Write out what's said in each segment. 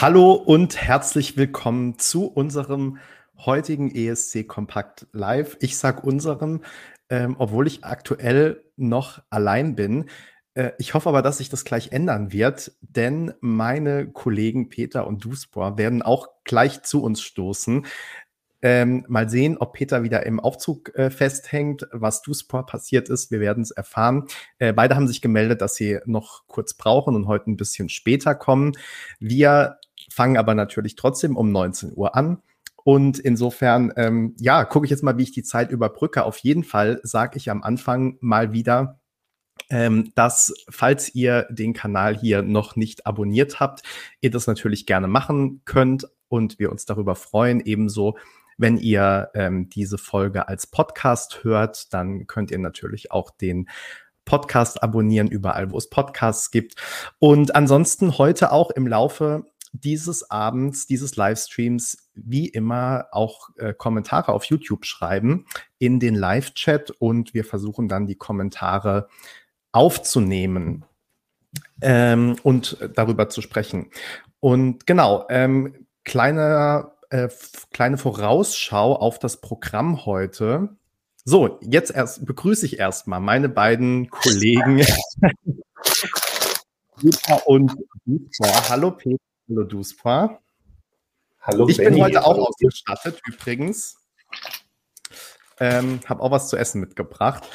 Hallo und herzlich willkommen zu unserem heutigen ESC Kompakt Live. Ich sage unserem, ähm, obwohl ich aktuell noch allein bin. Äh, ich hoffe aber, dass sich das gleich ändern wird, denn meine Kollegen Peter und Duspor werden auch gleich zu uns stoßen. Ähm, mal sehen, ob Peter wieder im Aufzug äh, festhängt, was Duspor passiert ist. Wir werden es erfahren. Äh, beide haben sich gemeldet, dass sie noch kurz brauchen und heute ein bisschen später kommen. Wir fangen aber natürlich trotzdem um 19 Uhr an. Und insofern, ähm, ja, gucke ich jetzt mal, wie ich die Zeit überbrücke. Auf jeden Fall sage ich am Anfang mal wieder, ähm, dass, falls ihr den Kanal hier noch nicht abonniert habt, ihr das natürlich gerne machen könnt und wir uns darüber freuen. Ebenso, wenn ihr ähm, diese Folge als Podcast hört, dann könnt ihr natürlich auch den Podcast abonnieren, überall, wo es Podcasts gibt. Und ansonsten heute auch im Laufe dieses Abends, dieses Livestreams, wie immer auch äh, Kommentare auf YouTube schreiben in den Live-Chat und wir versuchen dann die Kommentare aufzunehmen ähm, und darüber zu sprechen. Und genau, ähm, kleine, äh, kleine Vorausschau auf das Programm heute. So, jetzt erst begrüße ich erstmal meine beiden Kollegen Peter und Peter. Hallo Peter, hallo Duspa. Hallo Ich Benny. bin heute auch ausgestattet übrigens. Ähm, habe auch was zu essen mitgebracht.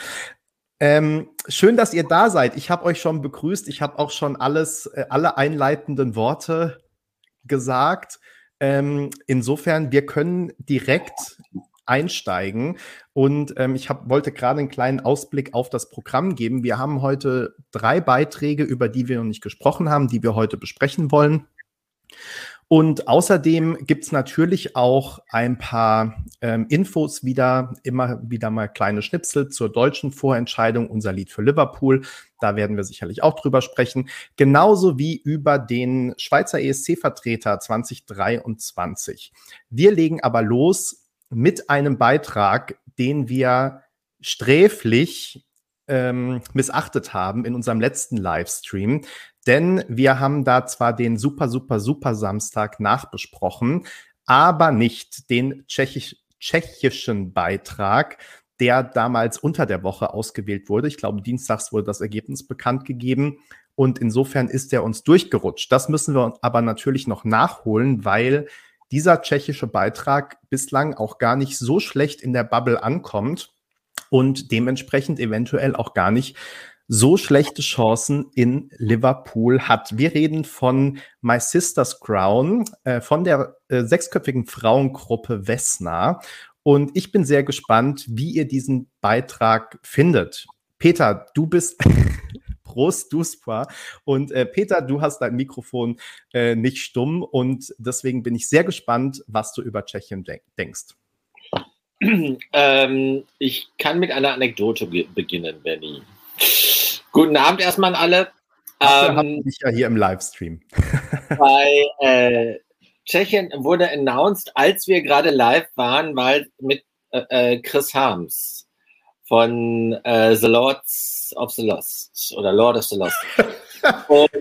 Ähm, schön, dass ihr da seid. Ich habe euch schon begrüßt. Ich habe auch schon alles, äh, alle einleitenden Worte gesagt. Ähm, insofern, wir können direkt einsteigen. Und ähm, ich hab, wollte gerade einen kleinen Ausblick auf das Programm geben. Wir haben heute drei Beiträge, über die wir noch nicht gesprochen haben, die wir heute besprechen wollen. Und außerdem gibt es natürlich auch ein paar ähm, Infos wieder, immer wieder mal kleine Schnipsel zur deutschen Vorentscheidung, unser Lied für Liverpool. Da werden wir sicherlich auch drüber sprechen. Genauso wie über den Schweizer ESC-Vertreter 2023. Wir legen aber los mit einem Beitrag, den wir sträflich ähm, missachtet haben in unserem letzten Livestream. Denn wir haben da zwar den super, super, super Samstag nachbesprochen, aber nicht den tschechisch, tschechischen Beitrag, der damals unter der Woche ausgewählt wurde. Ich glaube, dienstags wurde das Ergebnis bekannt gegeben. Und insofern ist er uns durchgerutscht. Das müssen wir aber natürlich noch nachholen, weil dieser tschechische Beitrag bislang auch gar nicht so schlecht in der Bubble ankommt und dementsprechend eventuell auch gar nicht so schlechte Chancen in Liverpool hat. Wir reden von My Sister's Crown, äh, von der äh, sechsköpfigen Frauengruppe Vesna. Und ich bin sehr gespannt, wie ihr diesen Beitrag findet. Peter, du bist Prost, Duspra. Und äh, Peter, du hast dein Mikrofon äh, nicht stumm und deswegen bin ich sehr gespannt, was du über Tschechien denk denkst. Ähm, ich kann mit einer Anekdote beginnen, Benny. Guten Abend erstmal an alle. Ähm, ich ja hier im Livestream. bei äh, Tschechien wurde announced, als wir gerade live waren, weil mit äh, äh, Chris Harms von äh, The Lords of the Lost oder Lord of the Lost.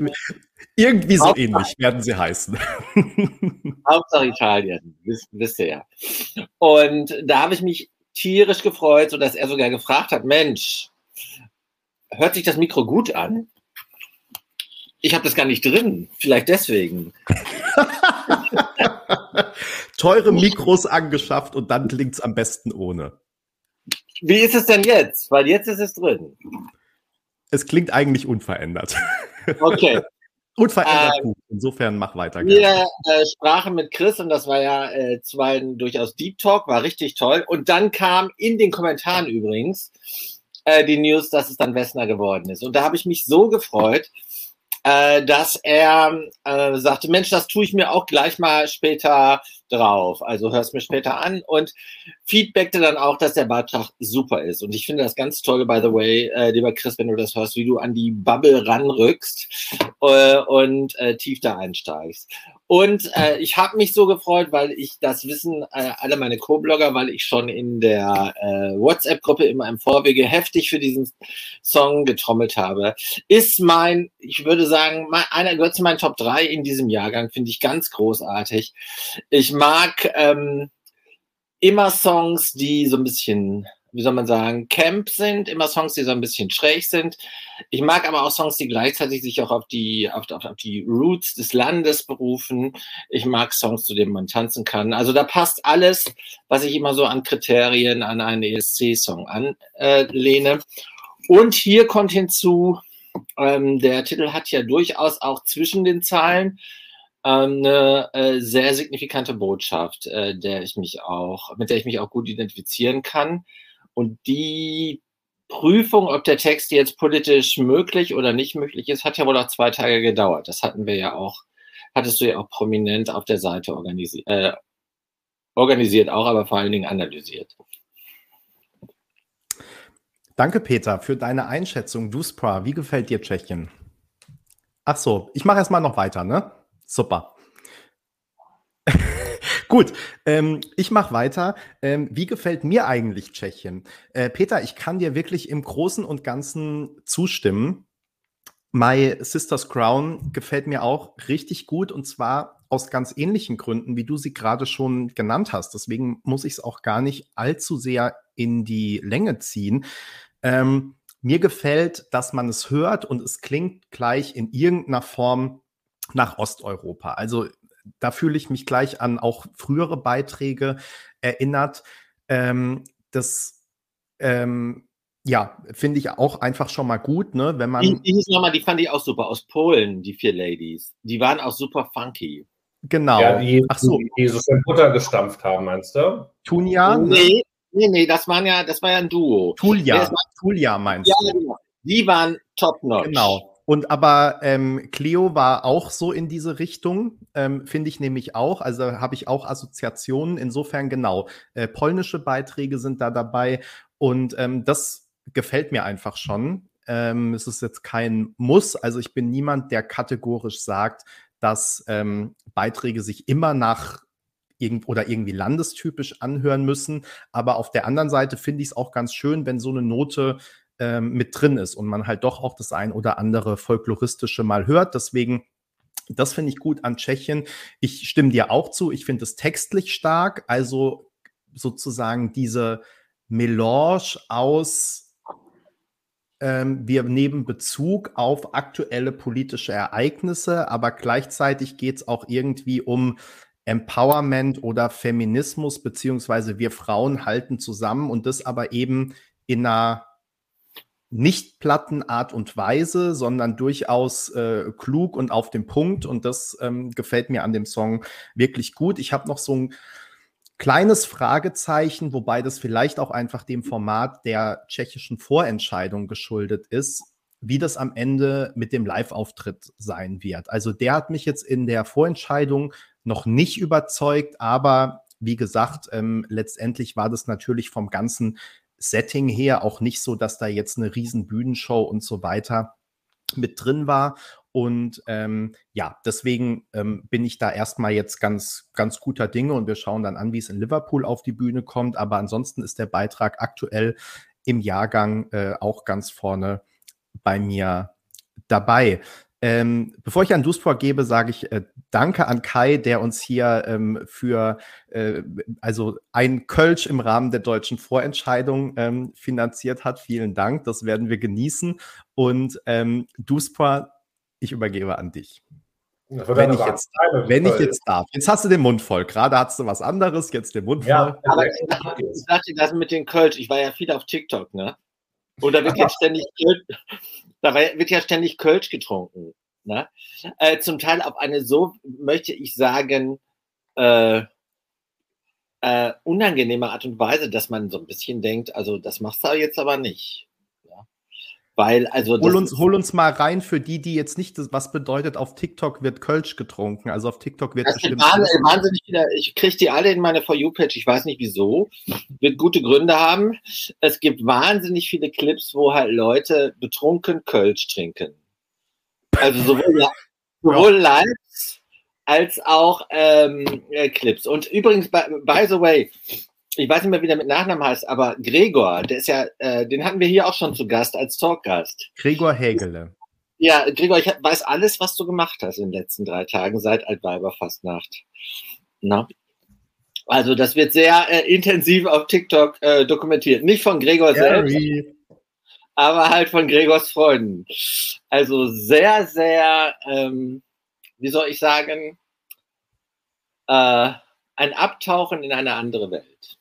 Irgendwie so Hauptsache, ähnlich werden sie heißen. Hauptsache Italien, wisst, wisst ihr ja. Und da habe ich mich tierisch gefreut, sodass er sogar gefragt hat, Mensch, hört sich das Mikro gut an? Ich habe das gar nicht drin, vielleicht deswegen. Teure Mikros angeschafft und dann klingt es am besten ohne. Wie ist es denn jetzt? Weil jetzt ist es drin. Es klingt eigentlich unverändert. Okay. unverändert ähm, gut. Insofern mach weiter. Wir äh, sprachen mit Chris und das war ja äh, zuweilen durchaus Deep Talk, war richtig toll. Und dann kam in den Kommentaren übrigens äh, die News, dass es dann Wessner geworden ist. Und da habe ich mich so gefreut, äh, dass er äh, sagte, Mensch, das tue ich mir auch gleich mal später drauf. Also hörst mir später an und feedbackte dann auch, dass der Beitrag super ist. Und ich finde das ganz toll, by the way, äh, lieber Chris, wenn du das hörst, wie du an die Bubble ranrückst äh, und äh, tief da einsteigst. Und äh, ich habe mich so gefreut, weil ich das wissen äh, alle meine Co-Blogger, weil ich schon in der äh, WhatsApp-Gruppe immer im Vorwege heftig für diesen Song getrommelt habe. Ist mein, ich würde sagen, mein, einer gehört zu meinen Top 3 in diesem Jahrgang, finde ich ganz großartig. Ich mag ähm, immer Songs, die so ein bisschen wie soll man sagen, Camp sind, immer Songs, die so ein bisschen schräg sind. Ich mag aber auch Songs, die gleichzeitig sich auch auf die, auf, auf, auf die Roots des Landes berufen. Ich mag Songs, zu denen man tanzen kann. Also da passt alles, was ich immer so an Kriterien an einen ESC-Song anlehne. Und hier kommt hinzu, ähm, der Titel hat ja durchaus auch zwischen den Zeilen ähm, eine äh, sehr signifikante Botschaft, äh, der ich mich auch, mit der ich mich auch gut identifizieren kann. Und die Prüfung, ob der Text jetzt politisch möglich oder nicht möglich ist, hat ja wohl auch zwei Tage gedauert. Das hatten wir ja auch, hattest du ja auch prominent auf der Seite organisiert, äh, organisiert auch, aber vor allen Dingen analysiert. Danke, Peter, für deine Einschätzung. Duspra, wie gefällt dir Tschechien? Ach so, ich mache erstmal noch weiter, ne? Super. Gut, ähm, ich mache weiter. Ähm, wie gefällt mir eigentlich Tschechien? Äh, Peter, ich kann dir wirklich im Großen und Ganzen zustimmen. My Sister's Crown gefällt mir auch richtig gut und zwar aus ganz ähnlichen Gründen, wie du sie gerade schon genannt hast. Deswegen muss ich es auch gar nicht allzu sehr in die Länge ziehen. Ähm, mir gefällt, dass man es hört und es klingt gleich in irgendeiner Form nach Osteuropa. Also da fühle ich mich gleich an auch frühere Beiträge erinnert. Ähm, das ähm, ja, finde ich auch einfach schon mal gut, ne? Wenn man. Die, die, nochmal, die fand ich auch super aus Polen, die vier Ladies. Die waren auch super funky. Genau. Ja, die, Ach so. die, so schön Butter gestampft haben, meinst du? Tunja? Nee, nee, nee, das waren ja, das war ja ein Duo. Tulja, Tulja meinst ja, du? Genau. Die waren top notch. Genau. Und aber ähm, Cleo war auch so in diese Richtung, ähm, finde ich nämlich auch. Also habe ich auch Assoziationen. Insofern genau. Äh, polnische Beiträge sind da dabei und ähm, das gefällt mir einfach schon. Ähm, es ist jetzt kein Muss. Also ich bin niemand, der kategorisch sagt, dass ähm, Beiträge sich immer nach oder irgendwie landestypisch anhören müssen. Aber auf der anderen Seite finde ich es auch ganz schön, wenn so eine Note ähm, mit drin ist und man halt doch auch das ein oder andere folkloristische mal hört. Deswegen das finde ich gut an Tschechien. Ich stimme dir auch zu. Ich finde es textlich stark. Also sozusagen diese Melange aus, ähm, wir nehmen Bezug auf aktuelle politische Ereignisse, aber gleichzeitig geht es auch irgendwie um Empowerment oder Feminismus, beziehungsweise wir Frauen halten zusammen und das aber eben in einer nicht platten Art und Weise, sondern durchaus äh, klug und auf dem Punkt. Und das ähm, gefällt mir an dem Song wirklich gut. Ich habe noch so ein kleines Fragezeichen, wobei das vielleicht auch einfach dem Format der tschechischen Vorentscheidung geschuldet ist, wie das am Ende mit dem Live-Auftritt sein wird. Also der hat mich jetzt in der Vorentscheidung noch nicht überzeugt, aber wie gesagt, ähm, letztendlich war das natürlich vom ganzen Setting her auch nicht so, dass da jetzt eine riesen Bühnenshow und so weiter mit drin war. Und ähm, ja, deswegen ähm, bin ich da erstmal jetzt ganz, ganz guter Dinge und wir schauen dann an, wie es in Liverpool auf die Bühne kommt. Aber ansonsten ist der Beitrag aktuell im Jahrgang äh, auch ganz vorne bei mir dabei. Ähm, bevor ich an Duspor gebe, sage ich äh, Danke an Kai, der uns hier ähm, für äh, also ein Kölsch im Rahmen der deutschen Vorentscheidung ähm, finanziert hat. Vielen Dank, das werden wir genießen. Und ähm, Duspor, ich übergebe an dich. Wenn, ich jetzt, wenn ich jetzt darf. Jetzt hast du den Mund voll. Gerade hattest du was anderes, jetzt den Mund ja, voll. Aber ich dachte, das mit den Kölsch, ich war ja viel auf TikTok, ne? Oder wird jetzt ständig da wird ja ständig Kölsch getrunken. Ne? Äh, zum Teil auf eine so, möchte ich sagen, äh, äh, unangenehme Art und Weise, dass man so ein bisschen denkt, also das machst du jetzt aber nicht. Weil, also. Hol uns, hol uns mal rein für die, die jetzt nicht, was bedeutet, auf TikTok wird Kölsch getrunken. Also auf TikTok wird das bestimmt. Wahnsinnig, wieder, ich kriege die alle in meine For You-Page, ich weiß nicht wieso. Wird gute Gründe haben. Es gibt wahnsinnig viele Clips, wo halt Leute betrunken Kölsch trinken. Also sowohl, sowohl ja. Lives als auch ähm, äh, Clips. Und übrigens, by, by the way, ich weiß nicht mehr, wie der mit Nachnamen heißt, aber Gregor, der ist ja, äh, den hatten wir hier auch schon zu Gast als Talkgast. Gregor Hägele. Ja, Gregor, ich weiß alles, was du gemacht hast in den letzten drei Tagen seit Altweiberfastnacht. Na? Also das wird sehr äh, intensiv auf TikTok äh, dokumentiert. Nicht von Gregor Gary. selbst, aber halt von Gregors Freunden. Also sehr, sehr, ähm, wie soll ich sagen, äh, ein Abtauchen in eine andere Welt.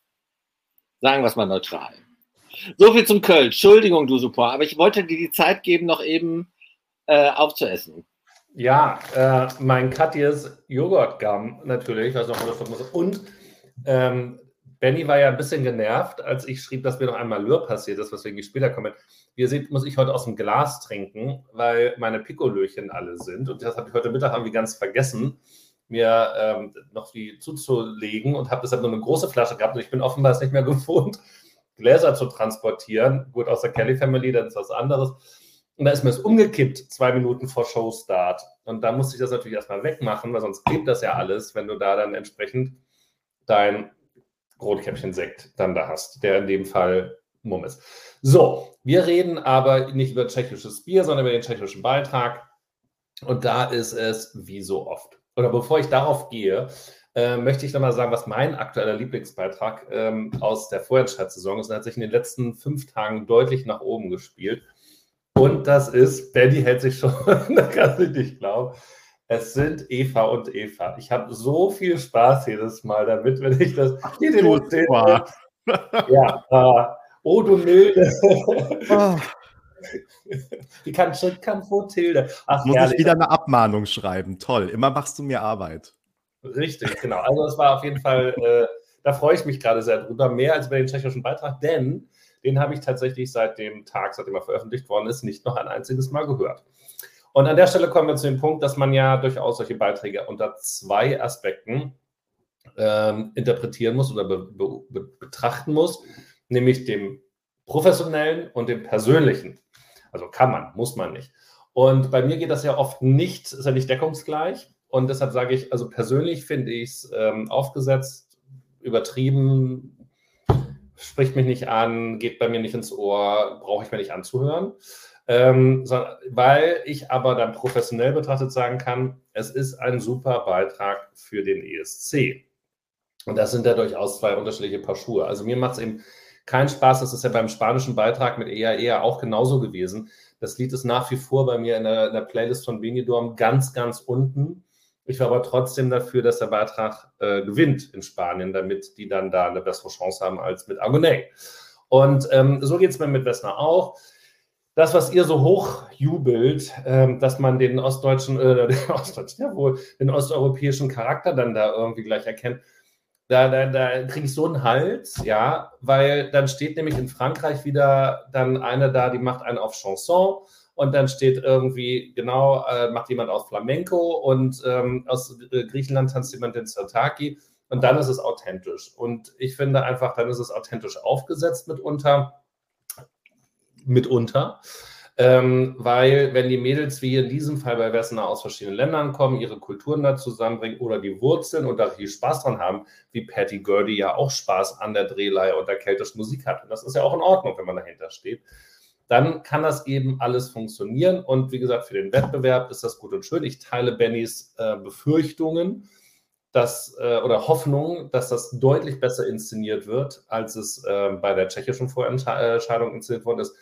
Sagen wir es mal neutral. So viel zum Köln. Entschuldigung, du Support, aber ich wollte dir die Zeit geben, noch eben äh, aufzuessen. Ja, äh, mein Katjes Joghurtgum natürlich, was noch und ähm, Benny war ja ein bisschen genervt, als ich schrieb, dass mir noch einmal Lür passiert ist, weswegen ich später komme. Wie ihr seht, muss ich heute aus dem Glas trinken, weil meine Pikolöchen alle sind. Und das habe ich heute Mittag irgendwie ganz vergessen, mir ähm, noch die zuzulegen und habe deshalb nur eine große Flasche gehabt. Und ich bin offenbar es nicht mehr gewohnt, Gläser zu transportieren. Gut, aus der Kelly Family, das ist was anderes. Und da ist mir das umgekippt, zwei Minuten vor Showstart. Und da musste ich das natürlich erstmal wegmachen, weil sonst klebt das ja alles, wenn du da dann entsprechend dein Rotkäppchen-Sekt dann da hast, der in dem Fall Mumm ist. So, wir reden aber nicht über tschechisches Bier, sondern über den tschechischen Beitrag. Und da ist es wie so oft. Oder bevor ich darauf gehe, äh, möchte ich nochmal sagen, was mein aktueller Lieblingsbeitrag ähm, aus der Vorentscheidssaison ist. Er hat sich in den letzten fünf Tagen deutlich nach oben gespielt. Und das ist, Benny hält sich schon, da kann ich nicht glauben. Es sind Eva und Eva. Ich habe so viel Spaß jedes Mal damit, wenn ich das Ach, hier du Ja, äh, oh du milde. Wie kann Schrittkampf Tilde? Ach, Muss herrlich. ich wieder eine Abmahnung schreiben. Toll. Immer machst du mir Arbeit. Richtig, genau. Also es war auf jeden Fall, äh, da freue ich mich gerade sehr drüber, mehr als über den tschechischen Beitrag, denn den habe ich tatsächlich seit dem Tag, seitdem er veröffentlicht worden ist, nicht noch ein einziges Mal gehört. Und an der Stelle kommen wir zu dem Punkt, dass man ja durchaus solche Beiträge unter zwei Aspekten ähm, interpretieren muss oder be be betrachten muss, nämlich dem professionellen und dem persönlichen. Also kann man, muss man nicht. Und bei mir geht das ja oft nicht, ist ja nicht deckungsgleich. Und deshalb sage ich, also persönlich finde ich es ähm, aufgesetzt, übertrieben, spricht mich nicht an, geht bei mir nicht ins Ohr, brauche ich mir nicht anzuhören. Ähm, so, weil ich aber dann professionell betrachtet sagen kann, es ist ein super Beitrag für den ESC. Und das sind ja durchaus zwei unterschiedliche Paar Schuhe. Also mir macht es eben keinen Spaß. Das ist ja beim spanischen Beitrag mit EAE auch genauso gewesen. Das Lied ist nach wie vor bei mir in der, in der Playlist von Benidorm ganz, ganz unten. Ich war aber trotzdem dafür, dass der Beitrag äh, gewinnt in Spanien, damit die dann da eine bessere Chance haben als mit Agonet. Und ähm, so geht es mir mit Wessner auch das, was ihr so hoch jubelt, ähm, dass man den ostdeutschen, äh, den ostdeutschen, ja wohl, den osteuropäischen Charakter dann da irgendwie gleich erkennt, da, da, da kriege ich so einen Hals, ja, weil dann steht nämlich in Frankreich wieder dann eine da, die macht einen auf Chanson und dann steht irgendwie, genau, äh, macht jemand aus Flamenco und ähm, aus äh, Griechenland tanzt jemand den Sartaki und dann ist es authentisch. Und ich finde einfach, dann ist es authentisch aufgesetzt mitunter mitunter. Ähm, weil wenn die Mädels wie in diesem Fall bei Wessner aus verschiedenen Ländern kommen, ihre Kulturen da zusammenbringen oder die Wurzeln und da viel Spaß dran haben, wie Patty Gurdy ja auch Spaß an der Drehleihe und der keltischen Musik hat. Und das ist ja auch in Ordnung, wenn man dahinter steht. Dann kann das eben alles funktionieren. Und wie gesagt, für den Wettbewerb ist das gut und schön. Ich teile Bennys äh, Befürchtungen dass, äh, oder Hoffnung, dass das deutlich besser inszeniert wird, als es äh, bei der tschechischen Vorentscheidung inszeniert worden ist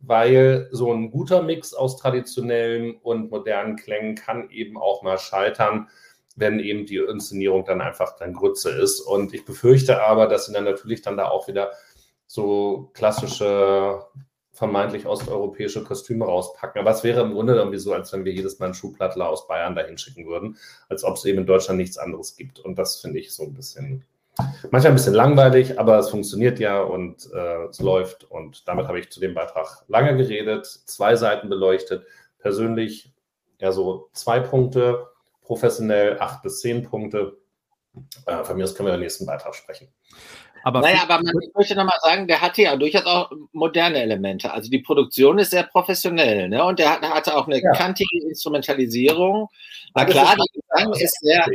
weil so ein guter Mix aus traditionellen und modernen Klängen kann eben auch mal scheitern, wenn eben die Inszenierung dann einfach dann Grütze ist. Und ich befürchte aber, dass sie dann natürlich dann da auch wieder so klassische, vermeintlich osteuropäische Kostüme rauspacken. Aber es wäre im Grunde irgendwie so, als wenn wir jedes Mal einen Schuhplattler aus Bayern dahin schicken würden, als ob es eben in Deutschland nichts anderes gibt. Und das finde ich so ein bisschen Manchmal ein bisschen langweilig, aber es funktioniert ja und äh, es läuft. Und damit habe ich zu dem Beitrag lange geredet, zwei Seiten beleuchtet. Persönlich eher so zwei Punkte, professionell acht bis zehn Punkte. Äh, von mir aus können wir im nächsten Beitrag sprechen. Aber naja, aber man, ich möchte nochmal sagen, der hatte ja durchaus auch moderne Elemente. Also die Produktion ist sehr professionell, ne? Und der hatte auch eine ja. kantige Instrumentalisierung. Na klar, der Gesang ist sehr,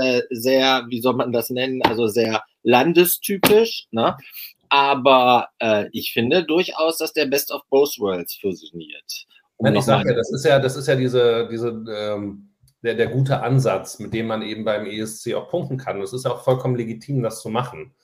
äh, sehr, wie soll man das nennen, also sehr landestypisch, ne? Aber äh, ich finde durchaus, dass der Best of Both Worlds fusioniert. Um Nein, ich sage ja, das ist ja, das ist ja diese, diese ähm, der, der gute Ansatz, mit dem man eben beim ESC auch punkten kann. es ist ja auch vollkommen legitim, das zu machen.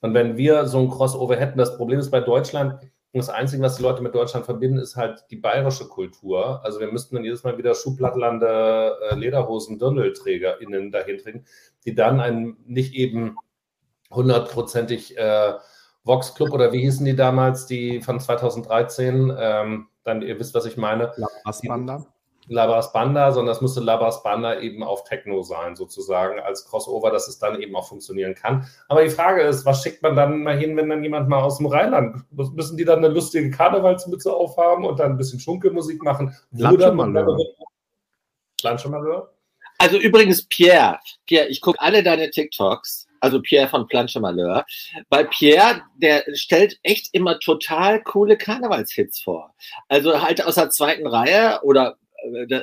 Und wenn wir so ein Crossover hätten, das Problem ist bei Deutschland, das Einzige, was die Leute mit Deutschland verbinden, ist halt die bayerische Kultur. Also wir müssten dann jedes Mal wieder Schuhplattlande äh, Lederhosen DirndlträgerInnen trinken, die dann einen nicht eben hundertprozentig äh, Vox Club oder wie hießen die damals, die von 2013, ähm, dann ihr wisst, was ich meine. La Labras Banda, sondern es musste Labras Banda eben auf Techno sein, sozusagen, als Crossover, dass es dann eben auch funktionieren kann. Aber die Frage ist, was schickt man dann mal hin, wenn dann jemand mal aus dem Rheinland, müssen die dann eine lustige Karnevalsmütze aufhaben und dann ein bisschen Schunkelmusik machen? Planschemalheur? Also übrigens, Pierre, Pierre, ich gucke alle deine TikToks, also Pierre von Planchemalheur, weil Pierre, der stellt echt immer total coole Karnevalshits vor. Also halt aus der zweiten Reihe oder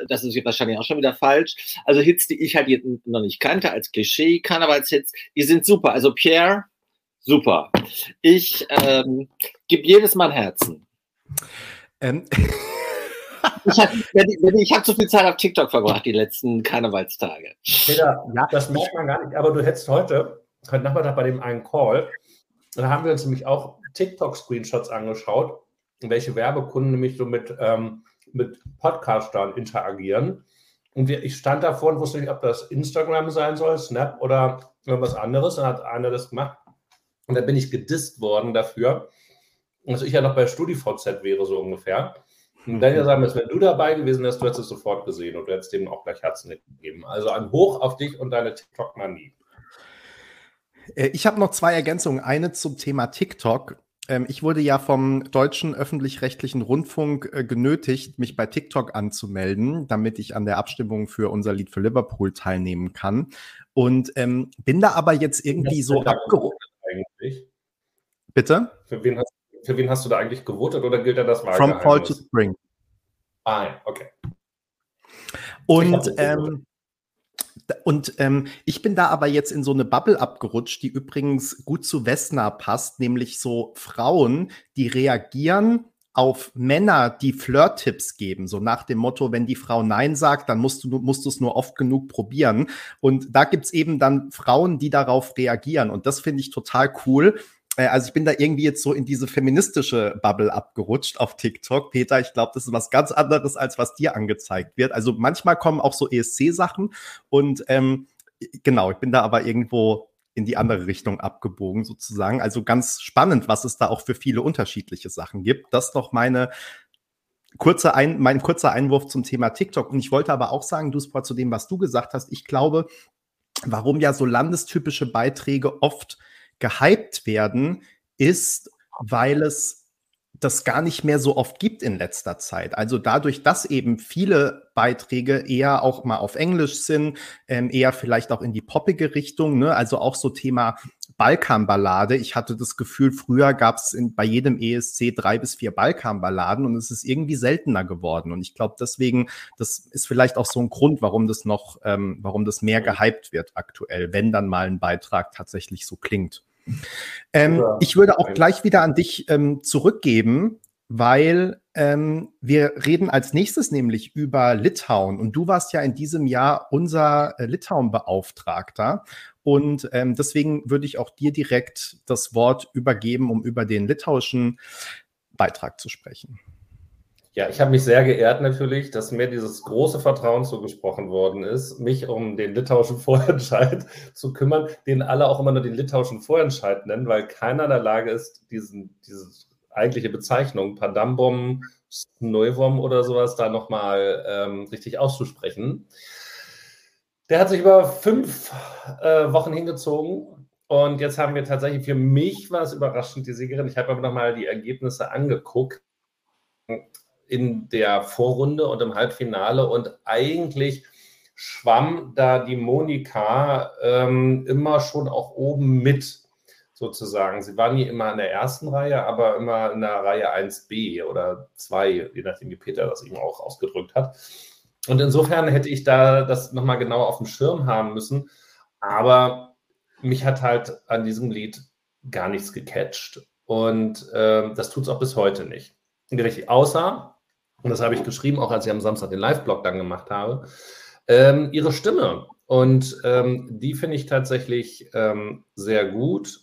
das ist wahrscheinlich auch schon wieder falsch. Also Hits, die ich halt noch nicht kannte als Klischee, Karnevalshits, die sind super. Also Pierre, super. Ich ähm, gebe jedes Mal ein Herzen. Ähm. Ich habe hab zu viel Zeit auf TikTok verbracht, die letzten Karnevalstage. Peter, ja. das merkt man gar nicht, aber du hättest heute, heute Nachmittag bei dem einen Call, da haben wir uns nämlich auch TikTok-Screenshots angeschaut, welche Werbekunden nämlich so mit ähm, mit Podcastern interagieren. Und ich stand davor und wusste nicht, ob das Instagram sein soll, Snap oder irgendwas anderes. Dann hat einer das gemacht. Und dann bin ich gedisst worden dafür, dass ich ja noch bei StudiVZ wäre, so ungefähr. Und dann ja sagen, dass wenn du dabei gewesen wärst, du hättest es sofort gesehen und du hättest dem auch gleich Herzen gegeben. Also ein Hoch auf dich und deine TikTok-Manie. Äh, ich habe noch zwei Ergänzungen. Eine zum Thema TikTok. Ähm, ich wurde ja vom deutschen öffentlich-rechtlichen Rundfunk äh, genötigt, mich bei TikTok anzumelden, damit ich an der Abstimmung für unser Lied für Liverpool teilnehmen kann. Und ähm, bin da aber jetzt irgendwie so abgerufen. Bitte? Für wen, hast, für wen, hast, du da eigentlich gewotet oder gilt da das Wahlgeheimnis? From Fall to Spring. Ah, okay. Und ähm, und ähm, ich bin da aber jetzt in so eine Bubble abgerutscht, die übrigens gut zu Vesna passt, nämlich so Frauen, die reagieren auf Männer, die Flirt-Tipps geben, so nach dem Motto, wenn die Frau Nein sagt, dann musst du musst es nur oft genug probieren. Und da gibt's eben dann Frauen, die darauf reagieren. Und das finde ich total cool. Äh, also ich bin da irgendwie jetzt so in diese feministische Bubble abgerutscht auf TikTok. Peter, ich glaube, das ist was ganz anderes, als was dir angezeigt wird. Also manchmal kommen auch so ESC-Sachen und ähm, genau, ich bin da aber irgendwo in die andere Richtung abgebogen sozusagen. Also ganz spannend, was es da auch für viele unterschiedliche Sachen gibt. Das doch meine kurze ein, mein kurzer Einwurf zum Thema TikTok. Und ich wollte aber auch sagen, du Sport, zu dem, was du gesagt hast, ich glaube, warum ja so landestypische Beiträge oft gehypt werden, ist, weil es das gar nicht mehr so oft gibt in letzter Zeit. Also dadurch, dass eben viele Beiträge eher auch mal auf Englisch sind, ähm, eher vielleicht auch in die poppige Richtung, ne? also auch so Thema Balkanballade. Ich hatte das Gefühl, früher gab es bei jedem ESC drei bis vier Balkanballaden und es ist irgendwie seltener geworden. Und ich glaube, deswegen, das ist vielleicht auch so ein Grund, warum das noch, ähm, warum das mehr gehypt wird aktuell, wenn dann mal ein Beitrag tatsächlich so klingt. Ähm, ich würde auch gleich wieder an dich ähm, zurückgeben, weil ähm, wir reden als nächstes nämlich über Litauen und du warst ja in diesem Jahr unser äh, Litauen-Beauftragter und ähm, deswegen würde ich auch dir direkt das Wort übergeben, um über den litauischen Beitrag zu sprechen. Ja, ich habe mich sehr geehrt natürlich, dass mir dieses große Vertrauen zugesprochen worden ist, mich um den litauischen Vorentscheid zu kümmern, den alle auch immer nur den litauischen Vorentscheid nennen, weil keiner in der Lage ist, diesen, diese eigentliche Bezeichnung, Padambom, Neuvom oder sowas, da nochmal ähm, richtig auszusprechen. Der hat sich über fünf äh, Wochen hingezogen und jetzt haben wir tatsächlich, für mich war es überraschend, die Siegerin. Ich habe aber nochmal die Ergebnisse angeguckt in der Vorrunde und im Halbfinale und eigentlich schwamm da die Monika ähm, immer schon auch oben mit. sozusagen. Sie war nie immer in der ersten Reihe, aber immer in der Reihe 1b oder 2, je nachdem, wie Peter das eben auch ausgedrückt hat. Und insofern hätte ich da das nochmal genau auf dem Schirm haben müssen. Aber mich hat halt an diesem Lied gar nichts gecatcht. Und äh, das tut es auch bis heute nicht. Richtig, außer, und das habe ich geschrieben, auch als ich am Samstag den Live-Blog dann gemacht habe, ähm, ihre Stimme. Und ähm, die finde ich tatsächlich ähm, sehr gut.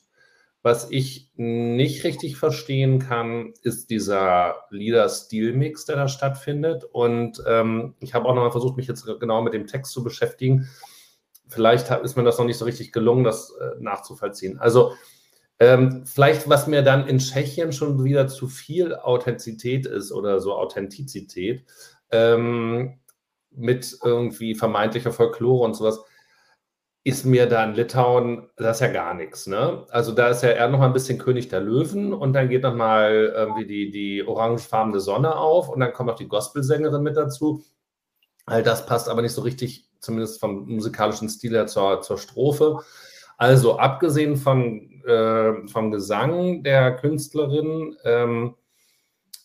Was ich nicht richtig verstehen kann, ist dieser Lieder-Stil-Mix, der da stattfindet. Und ähm, ich habe auch nochmal versucht, mich jetzt genau mit dem Text zu beschäftigen. Vielleicht ist mir das noch nicht so richtig gelungen, das äh, nachzuvollziehen. Also ähm, vielleicht, was mir dann in Tschechien schon wieder zu viel Authentizität ist oder so Authentizität ähm, mit irgendwie vermeintlicher Folklore und sowas ist mir da in Litauen, das ist ja gar nichts. Ne? Also da ist ja eher noch mal ein bisschen König der Löwen und dann geht noch mal irgendwie die, die orangefarbene Sonne auf und dann kommt noch die Gospelsängerin mit dazu. All das passt aber nicht so richtig, zumindest vom musikalischen Stil her zur, zur Strophe. Also abgesehen von, äh, vom Gesang der Künstlerin, ähm,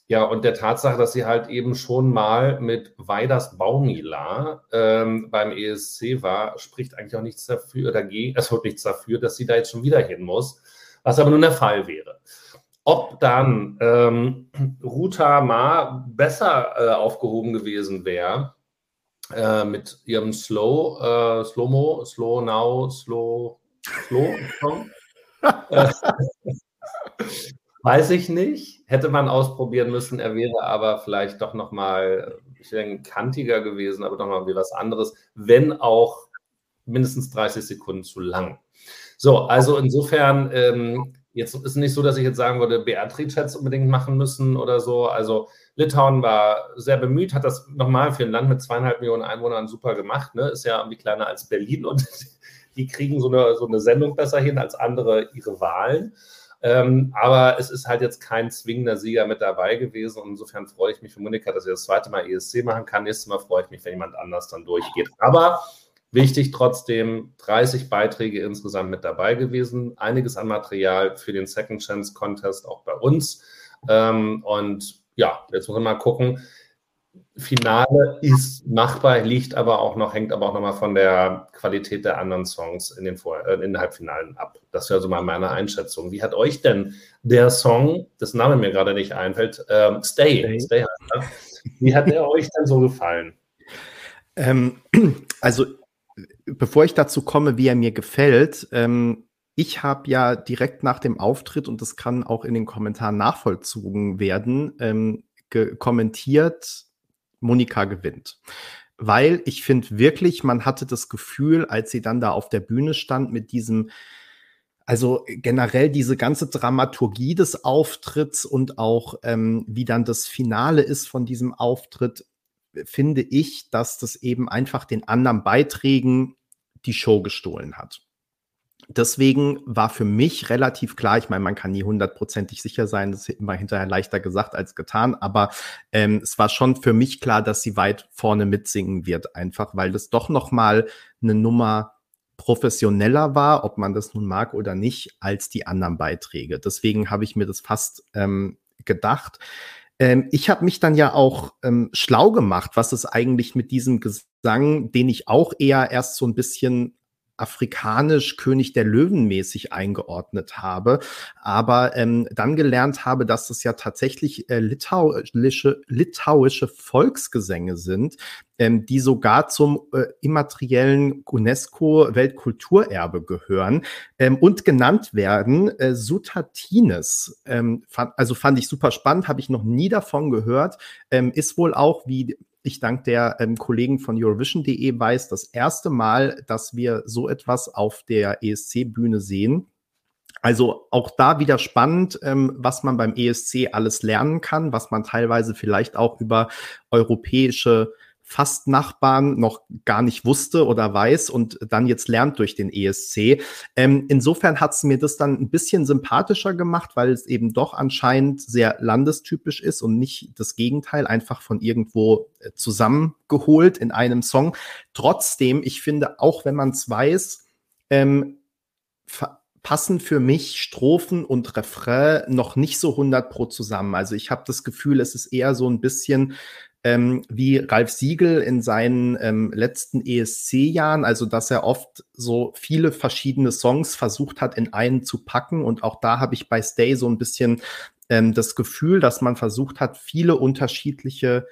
ja, und der Tatsache, dass sie halt eben schon mal mit Weiders Baumila ähm, beim ESC war, spricht eigentlich auch nichts dafür, dagegen, es wird nichts dafür, dass sie da jetzt schon wieder hin muss, was aber nun der Fall wäre. Ob dann ähm, Ruta Ma besser äh, aufgehoben gewesen wäre äh, mit ihrem Slow, äh, Slow-Mo, Slow Now, Slow, Slow Song. Weiß ich nicht. Hätte man ausprobieren müssen. Er wäre aber vielleicht doch nochmal, ich denke, kantiger gewesen, aber doch mal wie was anderes, wenn auch mindestens 30 Sekunden zu lang. So, also insofern, ähm, jetzt ist nicht so, dass ich jetzt sagen würde, Beatrice hätte es unbedingt machen müssen oder so. Also Litauen war sehr bemüht, hat das nochmal für ein Land mit zweieinhalb Millionen Einwohnern super gemacht. Ne? Ist ja irgendwie kleiner als Berlin und die kriegen so eine, so eine Sendung besser hin als andere ihre Wahlen. Ähm, aber es ist halt jetzt kein zwingender Sieger mit dabei gewesen. Und insofern freue ich mich für Monika, dass sie das zweite Mal ESC machen kann. Nächstes Mal freue ich mich, wenn jemand anders dann durchgeht. Aber wichtig trotzdem, 30 Beiträge insgesamt mit dabei gewesen. Einiges an Material für den Second Chance Contest auch bei uns. Ähm, und ja, jetzt muss man mal gucken. Finale ist machbar, liegt aber auch noch, hängt aber auch nochmal von der Qualität der anderen Songs in den, Vor äh, in den Halbfinalen ab. Das wäre so mal meine Einschätzung. Wie hat euch denn der Song, das Name mir gerade nicht einfällt, ähm, Stay, Stay, Stay heißt, wie hat der euch denn so gefallen? Ähm, also, bevor ich dazu komme, wie er mir gefällt, ähm, ich habe ja direkt nach dem Auftritt, und das kann auch in den Kommentaren nachvollzogen werden, ähm, kommentiert, Monika gewinnt. Weil ich finde wirklich, man hatte das Gefühl, als sie dann da auf der Bühne stand mit diesem, also generell diese ganze Dramaturgie des Auftritts und auch ähm, wie dann das Finale ist von diesem Auftritt, finde ich, dass das eben einfach den anderen Beiträgen die Show gestohlen hat deswegen war für mich relativ klar, ich meine, man kann nie hundertprozentig sicher sein, das ist immer hinterher leichter gesagt als getan, aber ähm, es war schon für mich klar, dass sie weit vorne mitsingen wird, einfach weil das doch noch mal eine Nummer professioneller war, ob man das nun mag oder nicht, als die anderen Beiträge. Deswegen habe ich mir das fast ähm, gedacht. Ähm, ich habe mich dann ja auch ähm, schlau gemacht, was es eigentlich mit diesem Gesang, den ich auch eher erst so ein bisschen afrikanisch König der Löwen mäßig eingeordnet habe, aber ähm, dann gelernt habe, dass das ja tatsächlich äh, litauische, litauische Volksgesänge sind, ähm, die sogar zum äh, immateriellen UNESCO-Weltkulturerbe gehören ähm, und genannt werden äh, Sutatines. Ähm, fand, also fand ich super spannend, habe ich noch nie davon gehört, ähm, ist wohl auch wie ich dank der ähm, Kollegen von Eurovision.de weiß, das erste Mal, dass wir so etwas auf der ESC-Bühne sehen. Also auch da wieder spannend, ähm, was man beim ESC alles lernen kann, was man teilweise vielleicht auch über europäische fast Nachbarn noch gar nicht wusste oder weiß und dann jetzt lernt durch den ESC. Ähm, insofern hat es mir das dann ein bisschen sympathischer gemacht, weil es eben doch anscheinend sehr landestypisch ist und nicht das Gegenteil, einfach von irgendwo äh, zusammengeholt in einem Song. Trotzdem, ich finde, auch wenn man es weiß, ähm, passen für mich Strophen und Refrain noch nicht so 100 pro zusammen. Also ich habe das Gefühl, es ist eher so ein bisschen ähm, wie Ralf Siegel in seinen ähm, letzten ESC-Jahren, also dass er oft so viele verschiedene Songs versucht hat, in einen zu packen. Und auch da habe ich bei Stay so ein bisschen ähm, das Gefühl, dass man versucht hat, viele unterschiedliche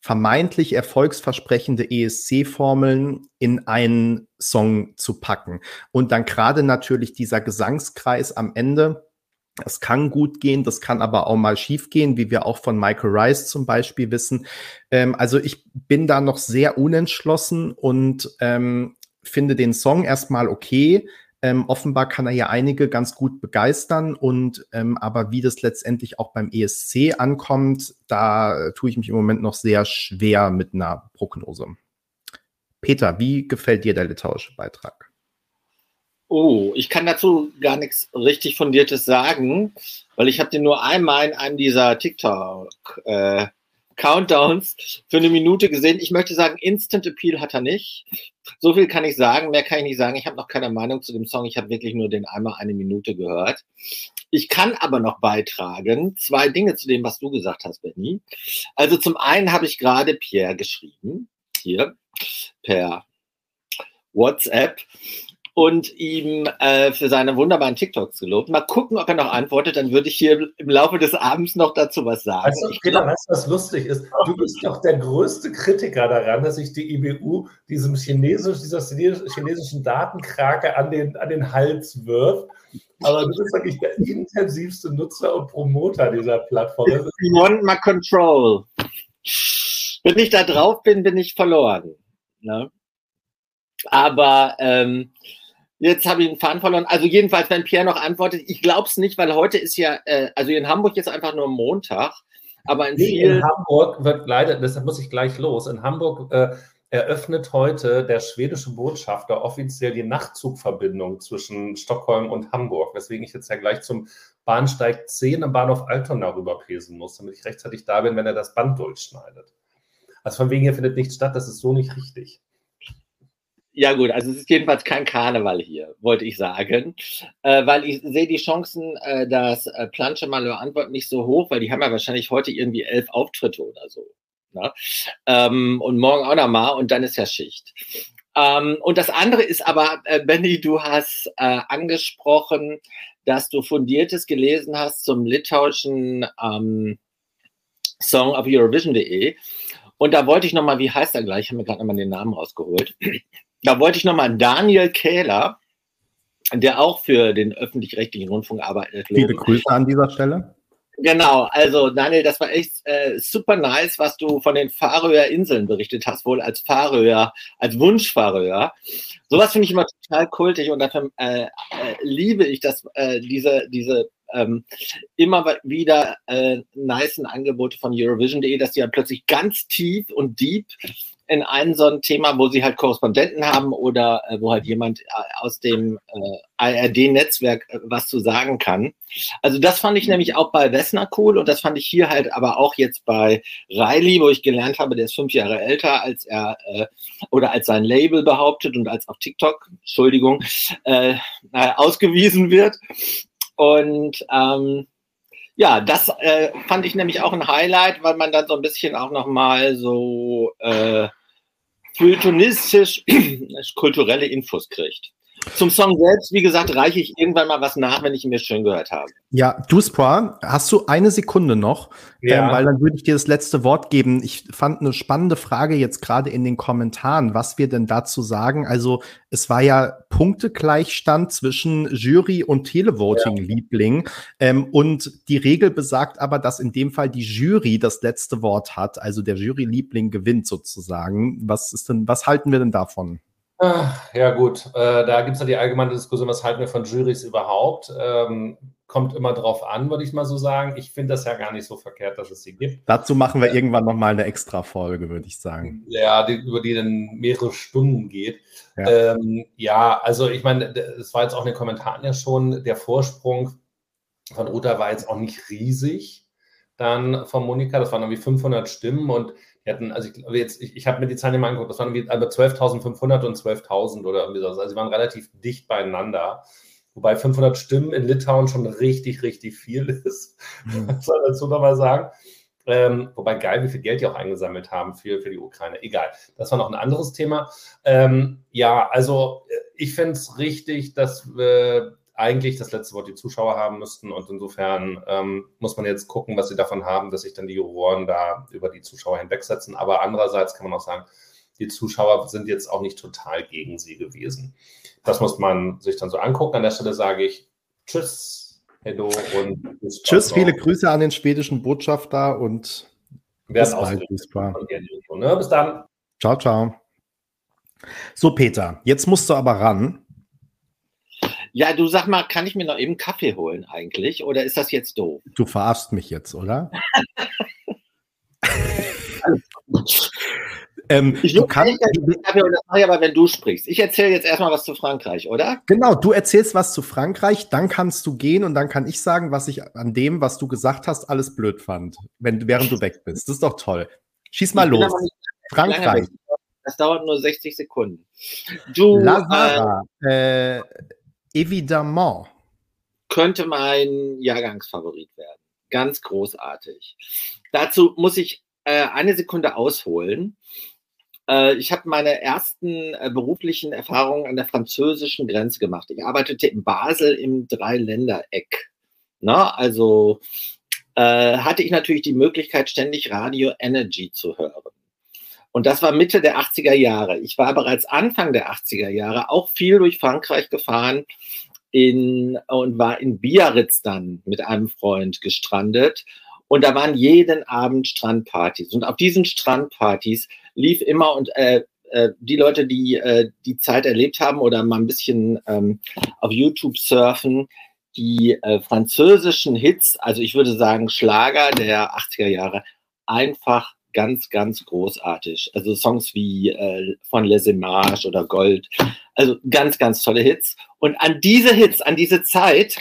vermeintlich erfolgsversprechende ESC-Formeln in einen Song zu packen. Und dann gerade natürlich dieser Gesangskreis am Ende, das kann gut gehen, das kann aber auch mal schief gehen, wie wir auch von Michael Rice zum Beispiel wissen. Ähm, also ich bin da noch sehr unentschlossen und ähm, finde den Song erstmal okay. Ähm, offenbar kann er ja einige ganz gut begeistern und ähm, aber wie das letztendlich auch beim ESC ankommt, da tue ich mich im Moment noch sehr schwer mit einer Prognose. Peter, wie gefällt dir der litauische Beitrag? Oh, ich kann dazu gar nichts richtig Fundiertes sagen, weil ich habe den nur einmal in einem dieser TikTok äh, für eine Minute gesehen. Ich möchte sagen, Instant Appeal hat er nicht. So viel kann ich sagen, mehr kann ich nicht sagen. Ich habe noch keine Meinung zu dem Song. Ich habe wirklich nur den einmal eine Minute gehört. Ich kann aber noch beitragen zwei Dinge zu dem, was du gesagt hast, Benny. Also zum einen habe ich gerade Pierre geschrieben, hier per WhatsApp und ihm äh, für seine wunderbaren TikToks gelobt. Mal gucken, ob er noch antwortet, dann würde ich hier im Laufe des Abends noch dazu was sagen. Also, ich Peter, weißt du, was lustig ist? Du bist doch der größte Kritiker daran, dass sich die IBU diesem chinesisch, dieser chinesischen Datenkrake an den, an den Hals wirft. Aber du bist wirklich der intensivste Nutzer und Promoter dieser Plattform. You want my control. Wenn ich da drauf bin, bin ich verloren. Ne? Aber ähm, Jetzt habe ich einen Faden verloren. Also jedenfalls, wenn Pierre noch antwortet, ich glaube es nicht, weil heute ist ja, äh, also in Hamburg jetzt einfach nur Montag, aber in nee. In Hamburg wird leider, deshalb muss ich gleich los, in Hamburg äh, eröffnet heute der schwedische Botschafter offiziell die Nachtzugverbindung zwischen Stockholm und Hamburg, weswegen ich jetzt ja gleich zum Bahnsteig 10 am Bahnhof Altona rüberpesen muss, damit ich rechtzeitig da bin, wenn er das Band durchschneidet. Also von wegen hier findet nichts statt, das ist so nicht richtig. Ja gut, also es ist jedenfalls kein Karneval hier, wollte ich sagen, äh, weil ich sehe die Chancen, äh, dass äh, Planche Malheur Antwort nicht so hoch, weil die haben ja wahrscheinlich heute irgendwie elf Auftritte oder so. Ne? Ähm, und morgen auch nochmal und dann ist ja Schicht. Ähm, und das andere ist aber, äh, Benny, du hast äh, angesprochen, dass du fundiertes gelesen hast zum litauischen ähm, Song auf Eurovision.de. Und da wollte ich nochmal, wie heißt er gleich? Ich habe mir gerade nochmal den Namen rausgeholt da wollte ich nochmal Daniel Kähler, der auch für den öffentlich-rechtlichen Rundfunk arbeitet. Liebe Grüße an dieser Stelle. Genau, also Daniel, das war echt äh, super nice, was du von den Färöer Inseln berichtet hast, wohl als Färöer, als Wunschfäröer. Sowas finde ich immer total kultig und dafür äh, äh, liebe ich das, äh, diese, diese ähm, immer wieder äh, nice Angebote von Eurovision.de, dass die ja plötzlich ganz tief und deep in ein so ein Thema, wo sie halt Korrespondenten haben oder äh, wo halt jemand äh, aus dem äh, ARD-Netzwerk äh, was zu sagen kann. Also das fand ich nämlich auch bei Wessner cool und das fand ich hier halt aber auch jetzt bei Riley, wo ich gelernt habe, der ist fünf Jahre älter als er äh, oder als sein Label behauptet und als auf TikTok, Entschuldigung, äh, ausgewiesen wird. Und ähm, ja, das äh, fand ich nämlich auch ein Highlight, weil man dann so ein bisschen auch nochmal so äh, feuilletonistisch kulturelle Infos kriegt. Zum Song selbst, wie gesagt, reiche ich irgendwann mal was nach, wenn ich ihn mir schön gehört habe. Ja, Duspra, hast du eine Sekunde noch? Ja. Ähm, weil dann würde ich dir das letzte Wort geben. Ich fand eine spannende Frage jetzt gerade in den Kommentaren, was wir denn dazu sagen. Also es war ja Punktegleichstand zwischen Jury und Televoting-Liebling. Ja. Ähm, und die Regel besagt aber, dass in dem Fall die Jury das letzte Wort hat. Also der Jury-Liebling gewinnt sozusagen. Was ist denn, was halten wir denn davon? Ja, gut. Äh, da gibt es ja die allgemeine Diskussion, was halten wir von Juries überhaupt? Ähm, kommt immer drauf an, würde ich mal so sagen. Ich finde das ja gar nicht so verkehrt, dass es sie gibt. Dazu machen wir äh, irgendwann nochmal eine extra Folge, würde ich sagen. Ja, die, über die dann mehrere Stunden geht. Ja, ähm, ja also ich meine, es war jetzt auch in den Kommentaren ja schon, der Vorsprung von Ruta war jetzt auch nicht riesig. Dann von Monika, das waren irgendwie 500 Stimmen und wir hatten, also ich, jetzt, ich, ich habe mir die Zahlen immer angeguckt, das waren irgendwie 12.500 und 12.000 oder irgendwie so. Also sie waren relativ dicht beieinander. Wobei 500 Stimmen in Litauen schon richtig, richtig viel ist. Mhm. Was soll dazu nochmal sagen? Ähm, wobei geil, wie viel Geld die auch eingesammelt haben für, für die Ukraine. Egal, das war noch ein anderes Thema. Ähm, ja, also äh, ich finde es richtig, dass wir eigentlich das letzte Wort die Zuschauer haben müssten und insofern ähm, muss man jetzt gucken, was sie davon haben, dass sich dann die Juroren da über die Zuschauer hinwegsetzen. Aber andererseits kann man auch sagen, die Zuschauer sind jetzt auch nicht total gegen sie gewesen. Das muss man sich dann so angucken. An der Stelle sage ich Tschüss, Hello und bis Tschüss, viele Grüße an den schwedischen Botschafter und bis bald. Ne? Bis dann. Ciao, ciao. So, Peter, jetzt musst du aber ran. Ja, du sag mal, kann ich mir noch eben Kaffee holen eigentlich? Oder ist das jetzt doof? Du verarschst mich jetzt, oder? Ähm, ich du kannst, das mache ich aber, wenn du sprichst. Ich erzähle jetzt erstmal was zu Frankreich, oder? Genau, du erzählst was zu Frankreich, dann kannst du gehen und dann kann ich sagen, was ich an dem, was du gesagt hast, alles blöd fand, wenn, während du weg bist. Das ist doch toll. Schieß mal los. Frankreich. Das dauert nur 60 Sekunden. Du, Lazara, äh, äh, évidemment. Könnte mein Jahrgangsfavorit werden. Ganz großartig. Dazu muss ich äh, eine Sekunde ausholen. Äh, ich habe meine ersten äh, beruflichen Erfahrungen an der französischen Grenze gemacht. Ich arbeitete in Basel im Dreiländereck. Na, also äh, hatte ich natürlich die Möglichkeit, ständig Radio Energy zu hören. Und das war Mitte der 80er Jahre. Ich war bereits Anfang der 80er Jahre auch viel durch Frankreich gefahren in, und war in Biarritz dann mit einem Freund gestrandet. Und da waren jeden Abend Strandpartys. Und auf diesen Strandpartys lief immer und äh, äh, die Leute, die äh, die Zeit erlebt haben oder mal ein bisschen ähm, auf YouTube surfen, die äh, französischen Hits, also ich würde sagen Schlager der 80er Jahre, einfach ganz, ganz großartig. Also Songs wie äh, von Les Images oder Gold, also ganz, ganz tolle Hits. Und an diese Hits, an diese Zeit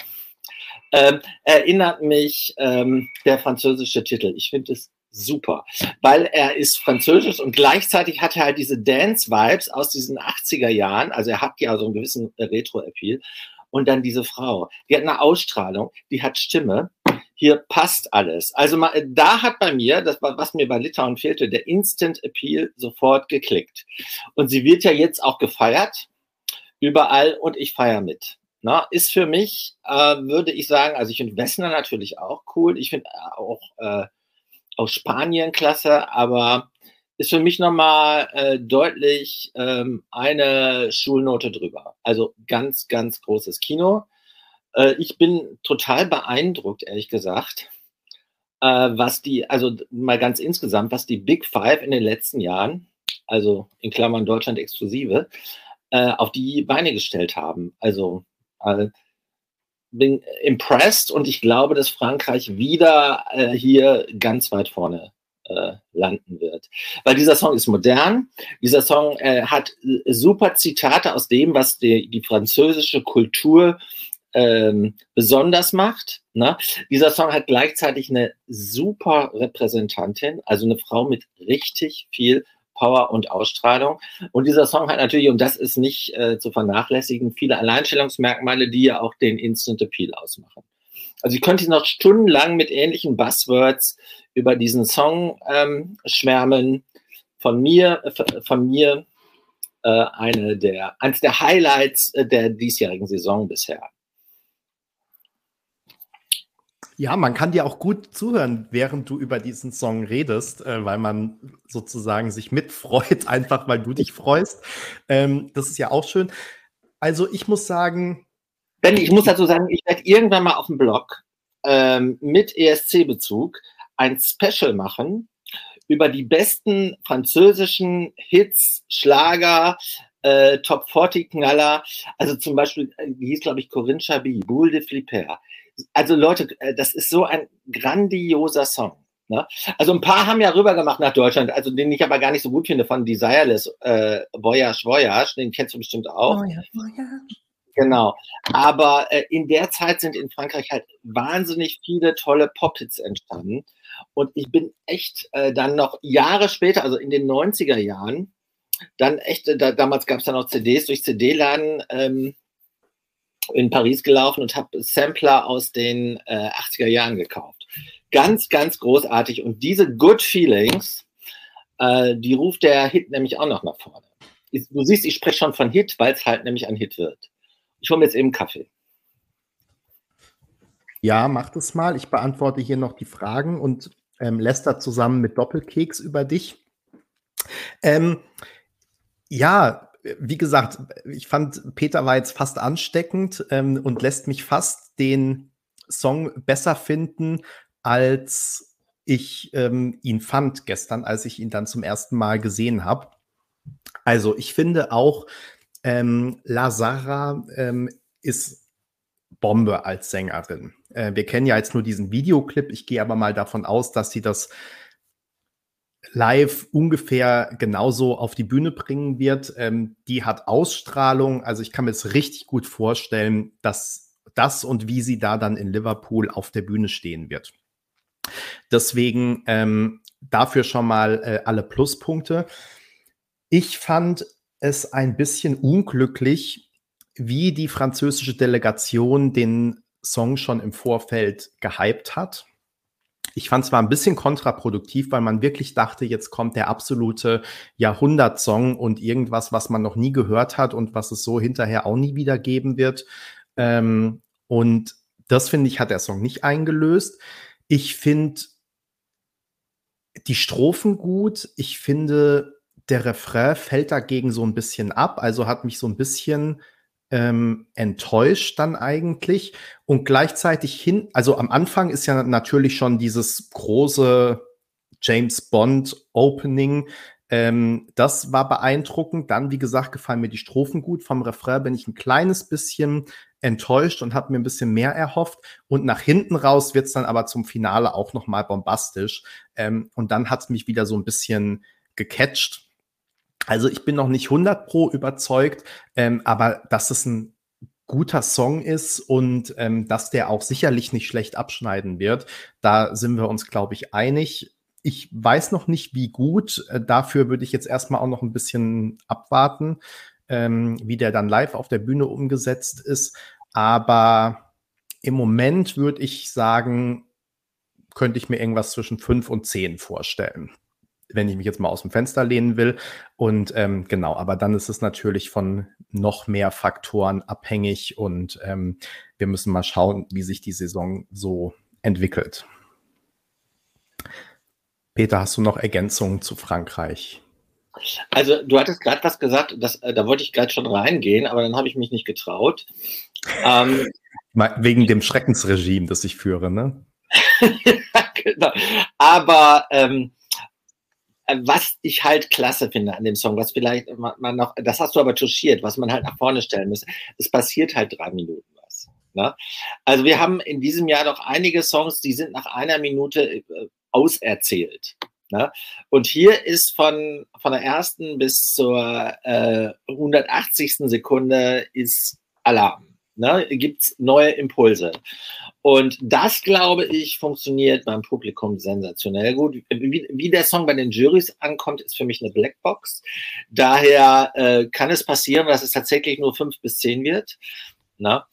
ähm, erinnert mich ähm, der französische Titel. Ich finde es super, weil er ist französisch und gleichzeitig hat er halt diese Dance-Vibes aus diesen 80er Jahren. Also er hat ja so einen gewissen Retro-Appeal. Und dann diese Frau, die hat eine Ausstrahlung, die hat Stimme. Hier passt alles. Also da hat bei mir, das war, was mir bei Litauen fehlte, der Instant Appeal sofort geklickt. Und sie wird ja jetzt auch gefeiert, überall und ich feiere mit. Na, ist für mich, äh, würde ich sagen, also ich finde Wessner natürlich auch cool. Ich finde auch äh, aus Spanien klasse, aber ist für mich nochmal äh, deutlich ähm, eine Schulnote drüber. Also ganz, ganz großes Kino. Äh, ich bin total beeindruckt, ehrlich gesagt, äh, was die, also mal ganz insgesamt, was die Big Five in den letzten Jahren, also in Klammern Deutschland exklusive, äh, auf die Beine gestellt haben. Also äh, bin impressed und ich glaube, dass Frankreich wieder äh, hier ganz weit vorne äh, landen wird. Weil dieser Song ist modern, dieser Song äh, hat äh, super Zitate aus dem, was die, die französische Kultur ähm, besonders macht. Ne? Dieser Song hat gleichzeitig eine super Repräsentantin, also eine Frau mit richtig viel Power und Ausstrahlung. Und dieser Song hat natürlich, und das ist nicht äh, zu vernachlässigen, viele Alleinstellungsmerkmale, die ja auch den Instant Appeal ausmachen. Also ich könnte noch stundenlang mit ähnlichen Buzzwords über diesen Song ähm, schwärmen. Von mir, äh, von mir äh, eine der, eines der Highlights äh, der diesjährigen Saison bisher. Ja, man kann dir auch gut zuhören, während du über diesen Song redest, äh, weil man sozusagen sich mitfreut, einfach weil du dich freust. Ähm, das ist ja auch schön. Also ich muss sagen. Ben, ich muss dazu sagen, ich werde irgendwann mal auf dem Blog ähm, mit ESC-Bezug ein Special machen über die besten französischen Hits, Schlager, äh, Top 40 Knaller. Also zum Beispiel, äh, hieß glaube ich Corinne Chabie, Boule de Flipper also Leute, äh, das ist so ein grandioser Song. Ne? Also ein paar haben ja rüber gemacht nach Deutschland, also den ich aber gar nicht so gut finde von Desireless, äh, Voyage, Voyage, den kennst du bestimmt auch. Voyage, Voyage. Genau. Aber äh, in der Zeit sind in Frankreich halt wahnsinnig viele tolle Pop-Hits entstanden. Und ich bin echt äh, dann noch Jahre später, also in den 90er Jahren, dann echt, äh, da, damals gab es dann noch CDs durch CD-Laden, ähm, in Paris gelaufen und habe Sampler aus den äh, 80er Jahren gekauft. Ganz, ganz großartig. Und diese Good Feelings, äh, die ruft der Hit nämlich auch noch nach vorne. Du siehst, ich spreche schon von Hit, weil es halt nämlich ein Hit wird. Ich hole mir jetzt eben Kaffee. Ja, mach das mal. Ich beantworte hier noch die Fragen und ähm, Lester zusammen mit Doppelkeks über dich. Ähm, ja, wie gesagt, ich fand, Peter war jetzt fast ansteckend ähm, und lässt mich fast den Song besser finden, als ich ähm, ihn fand gestern, als ich ihn dann zum ersten Mal gesehen habe. Also ich finde auch, ähm, Lazara ähm, ist Bombe als Sängerin. Äh, wir kennen ja jetzt nur diesen Videoclip. Ich gehe aber mal davon aus, dass sie das live ungefähr genauso auf die Bühne bringen wird. Ähm, die hat Ausstrahlung. Also ich kann mir es richtig gut vorstellen, dass das und wie sie da dann in Liverpool auf der Bühne stehen wird. Deswegen ähm, dafür schon mal äh, alle Pluspunkte. Ich fand es ein bisschen unglücklich, wie die französische Delegation den Song schon im Vorfeld gehypt hat. Ich fand zwar ein bisschen kontraproduktiv, weil man wirklich dachte, jetzt kommt der absolute Jahrhundertsong und irgendwas, was man noch nie gehört hat und was es so hinterher auch nie wieder geben wird. Ähm, und das finde ich, hat der Song nicht eingelöst. Ich finde die Strophen gut. Ich finde, der Refrain fällt dagegen so ein bisschen ab. Also hat mich so ein bisschen ähm, enttäuscht dann eigentlich und gleichzeitig hin, also am Anfang ist ja natürlich schon dieses große James Bond Opening, ähm, das war beeindruckend. Dann, wie gesagt, gefallen mir die Strophen gut. Vom Refrain bin ich ein kleines bisschen enttäuscht und habe mir ein bisschen mehr erhofft. Und nach hinten raus wird es dann aber zum Finale auch noch mal bombastisch. Ähm, und dann hat es mich wieder so ein bisschen gecatcht. Also ich bin noch nicht 100 pro überzeugt, ähm, aber dass es ein guter Song ist und ähm, dass der auch sicherlich nicht schlecht abschneiden wird, da sind wir uns, glaube ich, einig. Ich weiß noch nicht, wie gut. Äh, dafür würde ich jetzt erstmal auch noch ein bisschen abwarten, ähm, wie der dann live auf der Bühne umgesetzt ist. Aber im Moment würde ich sagen, könnte ich mir irgendwas zwischen fünf und zehn vorstellen wenn ich mich jetzt mal aus dem Fenster lehnen will. Und ähm, genau, aber dann ist es natürlich von noch mehr Faktoren abhängig und ähm, wir müssen mal schauen, wie sich die Saison so entwickelt. Peter, hast du noch Ergänzungen zu Frankreich? Also du hattest gerade was gesagt, das, äh, da wollte ich gerade schon reingehen, aber dann habe ich mich nicht getraut. Ähm, Wegen dem Schreckensregime, das ich führe, ne? genau. Aber ähm, äh, was ich halt klasse finde an dem Song, was vielleicht man noch, das hast du aber touchiert, was man halt nach vorne stellen muss. Es passiert halt drei Minuten was. Ne? Also wir haben in diesem Jahr doch einige Songs, die sind nach einer Minute äh, auserzählt. Ne? Und hier ist von, von der ersten bis zur äh, 180. Sekunde ist Alarm. Ne? Gibt es neue Impulse. Und das, glaube ich, funktioniert beim Publikum sensationell gut. Wie, wie, der Song bei den Juries ankommt, ist für mich eine Blackbox. Daher äh, kann es passieren, dass es tatsächlich nur fünf bis zehn wird. Na?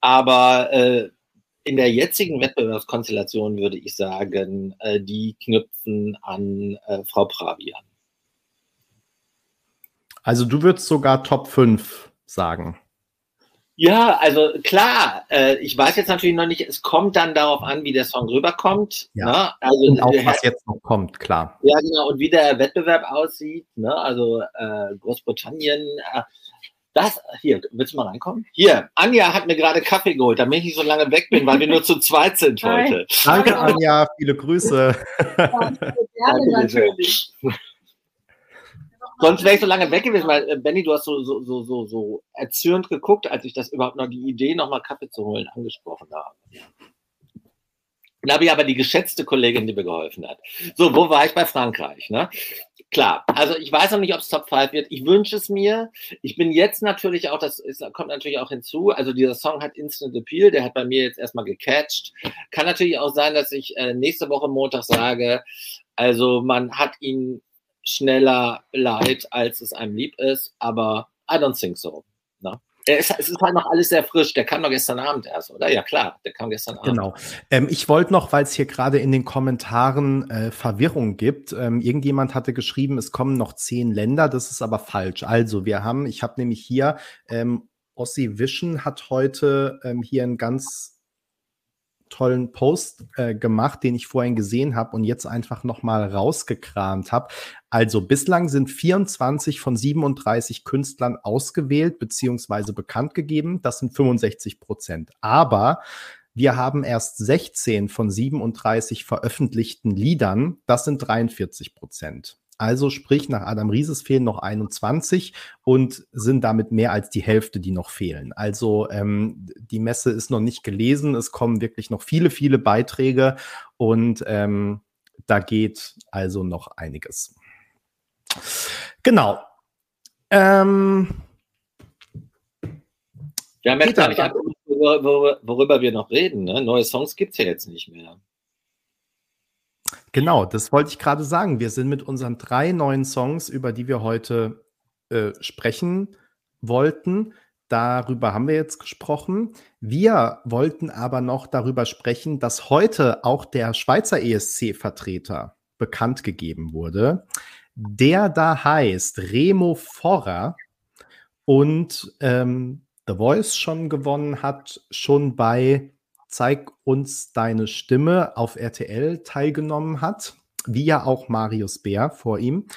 Aber äh, in der jetzigen Wettbewerbskonstellation würde ich sagen, äh, die knüpfen an äh, Frau Pravi an. Also du würdest sogar Top 5 sagen. Ja, also klar, äh, ich weiß jetzt natürlich noch nicht, es kommt dann darauf an, wie der Song rüberkommt. Ja. Ne? Also, und auch was jetzt noch kommt, klar. Ja, genau, und wie der Wettbewerb aussieht. Ne? Also äh, Großbritannien, äh, das, hier, willst du mal reinkommen? Hier, Anja hat mir gerade Kaffee geholt, damit ich nicht so lange weg bin, weil wir nur zu zweit sind heute. Danke, Anja, viele Grüße. Ja, gerne, natürlich. Sonst wäre ich so lange weg gewesen, weil, äh, Benny, du hast so, so, so, so, so erzürnt geguckt, als ich das überhaupt noch die Idee, nochmal Kaffee zu holen, angesprochen habe. Da habe ich aber die geschätzte Kollegin, die mir geholfen hat. So, wo war ich bei Frankreich? Ne? Klar, also ich weiß noch nicht, ob es Top 5 wird. Ich wünsche es mir. Ich bin jetzt natürlich auch, das ist, kommt natürlich auch hinzu, also dieser Song hat Instant Appeal, der hat bei mir jetzt erstmal gecatcht. Kann natürlich auch sein, dass ich äh, nächste Woche Montag sage, also man hat ihn schneller leid, als es einem lieb ist, aber I don't think so. Ne? Es, es, ist halt noch alles sehr frisch. Der kam doch gestern Abend erst, oder? Ja, klar, der kam gestern Abend. Genau. Ähm, ich wollte noch, weil es hier gerade in den Kommentaren äh, Verwirrung gibt, ähm, irgendjemand hatte geschrieben, es kommen noch zehn Länder. Das ist aber falsch. Also, wir haben, ich habe nämlich hier, ähm, Ossi Vision hat heute ähm, hier ein ganz tollen Post äh, gemacht, den ich vorhin gesehen habe und jetzt einfach noch mal rausgekramt habe. Also bislang sind 24 von 37 Künstlern ausgewählt bzw. bekannt gegeben. Das sind 65 Prozent. Aber wir haben erst 16 von 37 veröffentlichten Liedern. Das sind 43 Prozent. Also sprich, nach Adam Rieses fehlen noch 21 und sind damit mehr als die Hälfte, die noch fehlen. Also ähm, die Messe ist noch nicht gelesen. Es kommen wirklich noch viele, viele Beiträge und ähm, da geht also noch einiges. Genau. Ähm, wir haben jetzt gar nicht worüber, worüber wir noch reden. Ne? Neue Songs gibt es ja jetzt nicht mehr. Genau, das wollte ich gerade sagen. Wir sind mit unseren drei neuen Songs, über die wir heute äh, sprechen wollten. Darüber haben wir jetzt gesprochen. Wir wollten aber noch darüber sprechen, dass heute auch der Schweizer ESC-Vertreter bekannt gegeben wurde. Der da heißt Remo Forrer und ähm, The Voice schon gewonnen hat, schon bei Zeig uns deine Stimme auf RTL teilgenommen hat, wie ja auch Marius Bär vor ihm.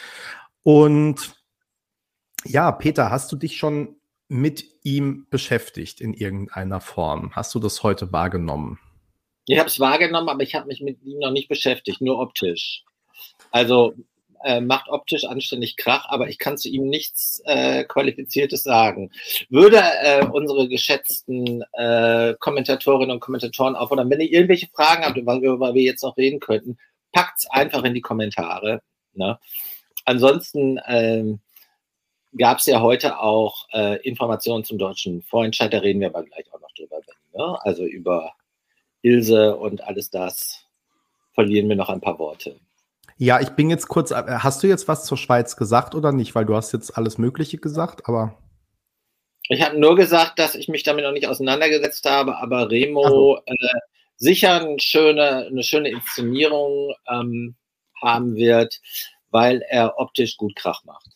Und ja, Peter, hast du dich schon mit ihm beschäftigt in irgendeiner Form? Hast du das heute wahrgenommen? Ich habe es wahrgenommen, aber ich habe mich mit ihm noch nicht beschäftigt, nur optisch. Also äh, macht optisch anständig Krach, aber ich kann zu ihm nichts äh, Qualifiziertes sagen. Würde äh, unsere geschätzten äh, Kommentatorinnen und Kommentatoren auffordern, wenn ihr irgendwelche Fragen habt, über wir jetzt noch reden könnten, packt's einfach in die Kommentare. Ne? Ansonsten ähm, gab es ja heute auch äh, Informationen zum deutschen Vorentscheid, da reden wir aber gleich auch noch drüber. Ne? Also über Ilse und alles das verlieren wir noch ein paar Worte. Ja, ich bin jetzt kurz. Äh, hast du jetzt was zur Schweiz gesagt oder nicht? Weil du hast jetzt alles Mögliche gesagt, aber. Ich habe nur gesagt, dass ich mich damit noch nicht auseinandergesetzt habe, aber Remo äh, sicher eine schöne, eine schöne Inszenierung ähm, haben wird, weil er optisch gut Krach macht.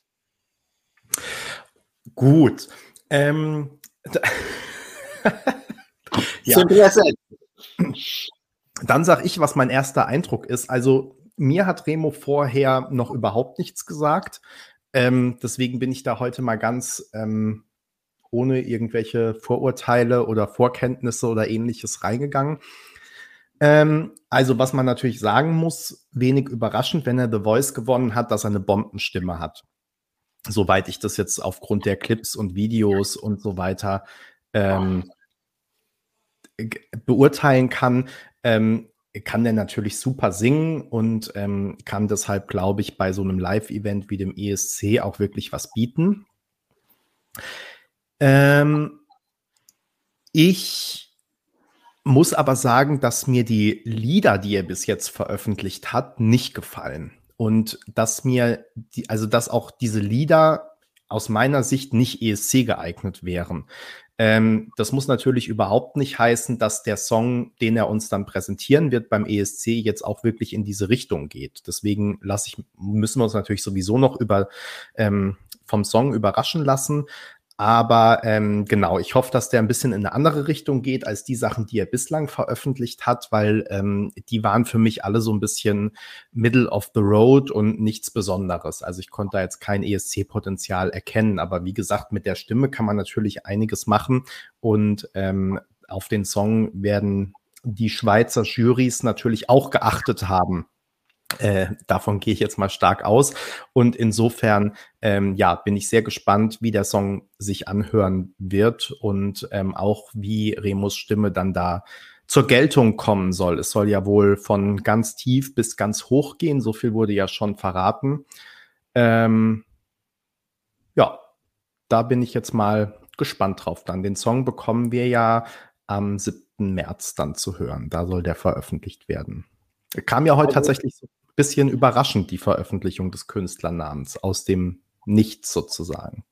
Gut. Ähm, ja. Dann sage ich, was mein erster Eindruck ist. Also mir hat Remo vorher noch überhaupt nichts gesagt. Ähm, deswegen bin ich da heute mal ganz ähm, ohne irgendwelche Vorurteile oder Vorkenntnisse oder ähnliches reingegangen. Ähm, also, was man natürlich sagen muss, wenig überraschend, wenn er The Voice gewonnen hat, dass er eine Bombenstimme hat. Soweit ich das jetzt aufgrund der Clips und Videos und so weiter ähm, beurteilen kann. Ähm, kann der natürlich super singen und ähm, kann deshalb, glaube ich, bei so einem Live-Event wie dem ESC auch wirklich was bieten. Ähm, ich muss aber sagen, dass mir die Lieder, die er bis jetzt veröffentlicht hat, nicht gefallen. Und dass mir, die, also dass auch diese Lieder aus meiner Sicht nicht ESC geeignet wären. Ähm, das muss natürlich überhaupt nicht heißen, dass der Song, den er uns dann präsentieren wird beim ESC, jetzt auch wirklich in diese Richtung geht. Deswegen lasse ich, müssen wir uns natürlich sowieso noch über ähm, vom Song überraschen lassen. Aber ähm, genau, ich hoffe, dass der ein bisschen in eine andere Richtung geht als die Sachen, die er bislang veröffentlicht hat, weil ähm, die waren für mich alle so ein bisschen Middle of the Road und nichts Besonderes. Also ich konnte da jetzt kein ESC-Potenzial erkennen. Aber wie gesagt, mit der Stimme kann man natürlich einiges machen. Und ähm, auf den Song werden die Schweizer Juries natürlich auch geachtet haben. Äh, davon gehe ich jetzt mal stark aus. Und insofern, ähm, ja, bin ich sehr gespannt, wie der Song sich anhören wird und ähm, auch wie Remus Stimme dann da zur Geltung kommen soll. Es soll ja wohl von ganz tief bis ganz hoch gehen. So viel wurde ja schon verraten. Ähm, ja, da bin ich jetzt mal gespannt drauf. Dann den Song bekommen wir ja am 7. März dann zu hören. Da soll der veröffentlicht werden. Kam ja heute also, tatsächlich so bisschen überraschend, die Veröffentlichung des Künstlernamens aus dem Nichts sozusagen.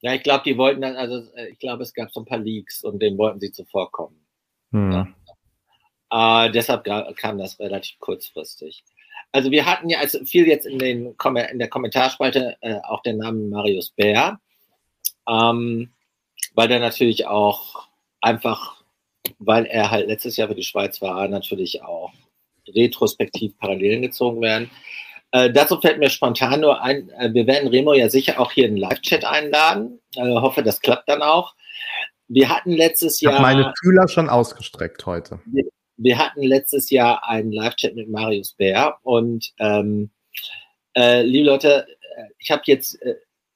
Ja, ich glaube, die wollten dann, also äh, ich glaube, es gab so ein paar Leaks und denen wollten sie zuvorkommen. Hm. Ja. Äh, deshalb kam das relativ kurzfristig. Also wir hatten ja, also viel jetzt in, den, in der Kommentarspalte äh, auch den Namen Marius Bär, ähm, weil der natürlich auch einfach, weil er halt letztes Jahr für die Schweiz war, natürlich auch retrospektiv Parallelen gezogen werden. Äh, dazu fällt mir spontan nur ein, äh, wir werden Remo ja sicher auch hier in den Live-Chat einladen. Äh, hoffe, das klappt dann auch. Wir hatten letztes Jahr. Ich meine Fühler schon ausgestreckt heute. Wir, wir hatten letztes Jahr einen Live-Chat mit Marius Bär und ähm, äh, liebe Leute, äh, ich habe jetzt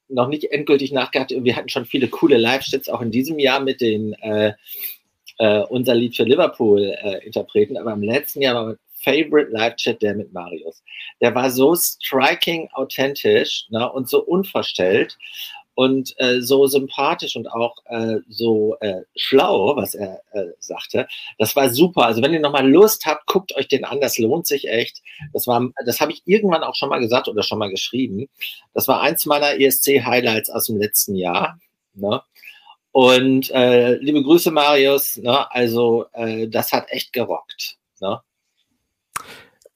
noch nicht endgültig nachgedacht. Wir hatten schon viele coole Live-Chats auch in diesem Jahr mit den äh, äh, unser Lied für Liverpool äh, Interpreten, aber im letzten Jahr war Favorite Live-Chat der mit Marius. Der war so striking authentisch ne, und so unverstellt und äh, so sympathisch und auch äh, so äh, schlau, was er äh, sagte. Das war super. Also wenn ihr nochmal Lust habt, guckt euch den an. Das lohnt sich echt. Das war, das habe ich irgendwann auch schon mal gesagt oder schon mal geschrieben. Das war eins meiner ESC-Highlights aus dem letzten Jahr. Ne? Und äh, liebe Grüße, Marius. Ne? Also äh, das hat echt gerockt. Ne?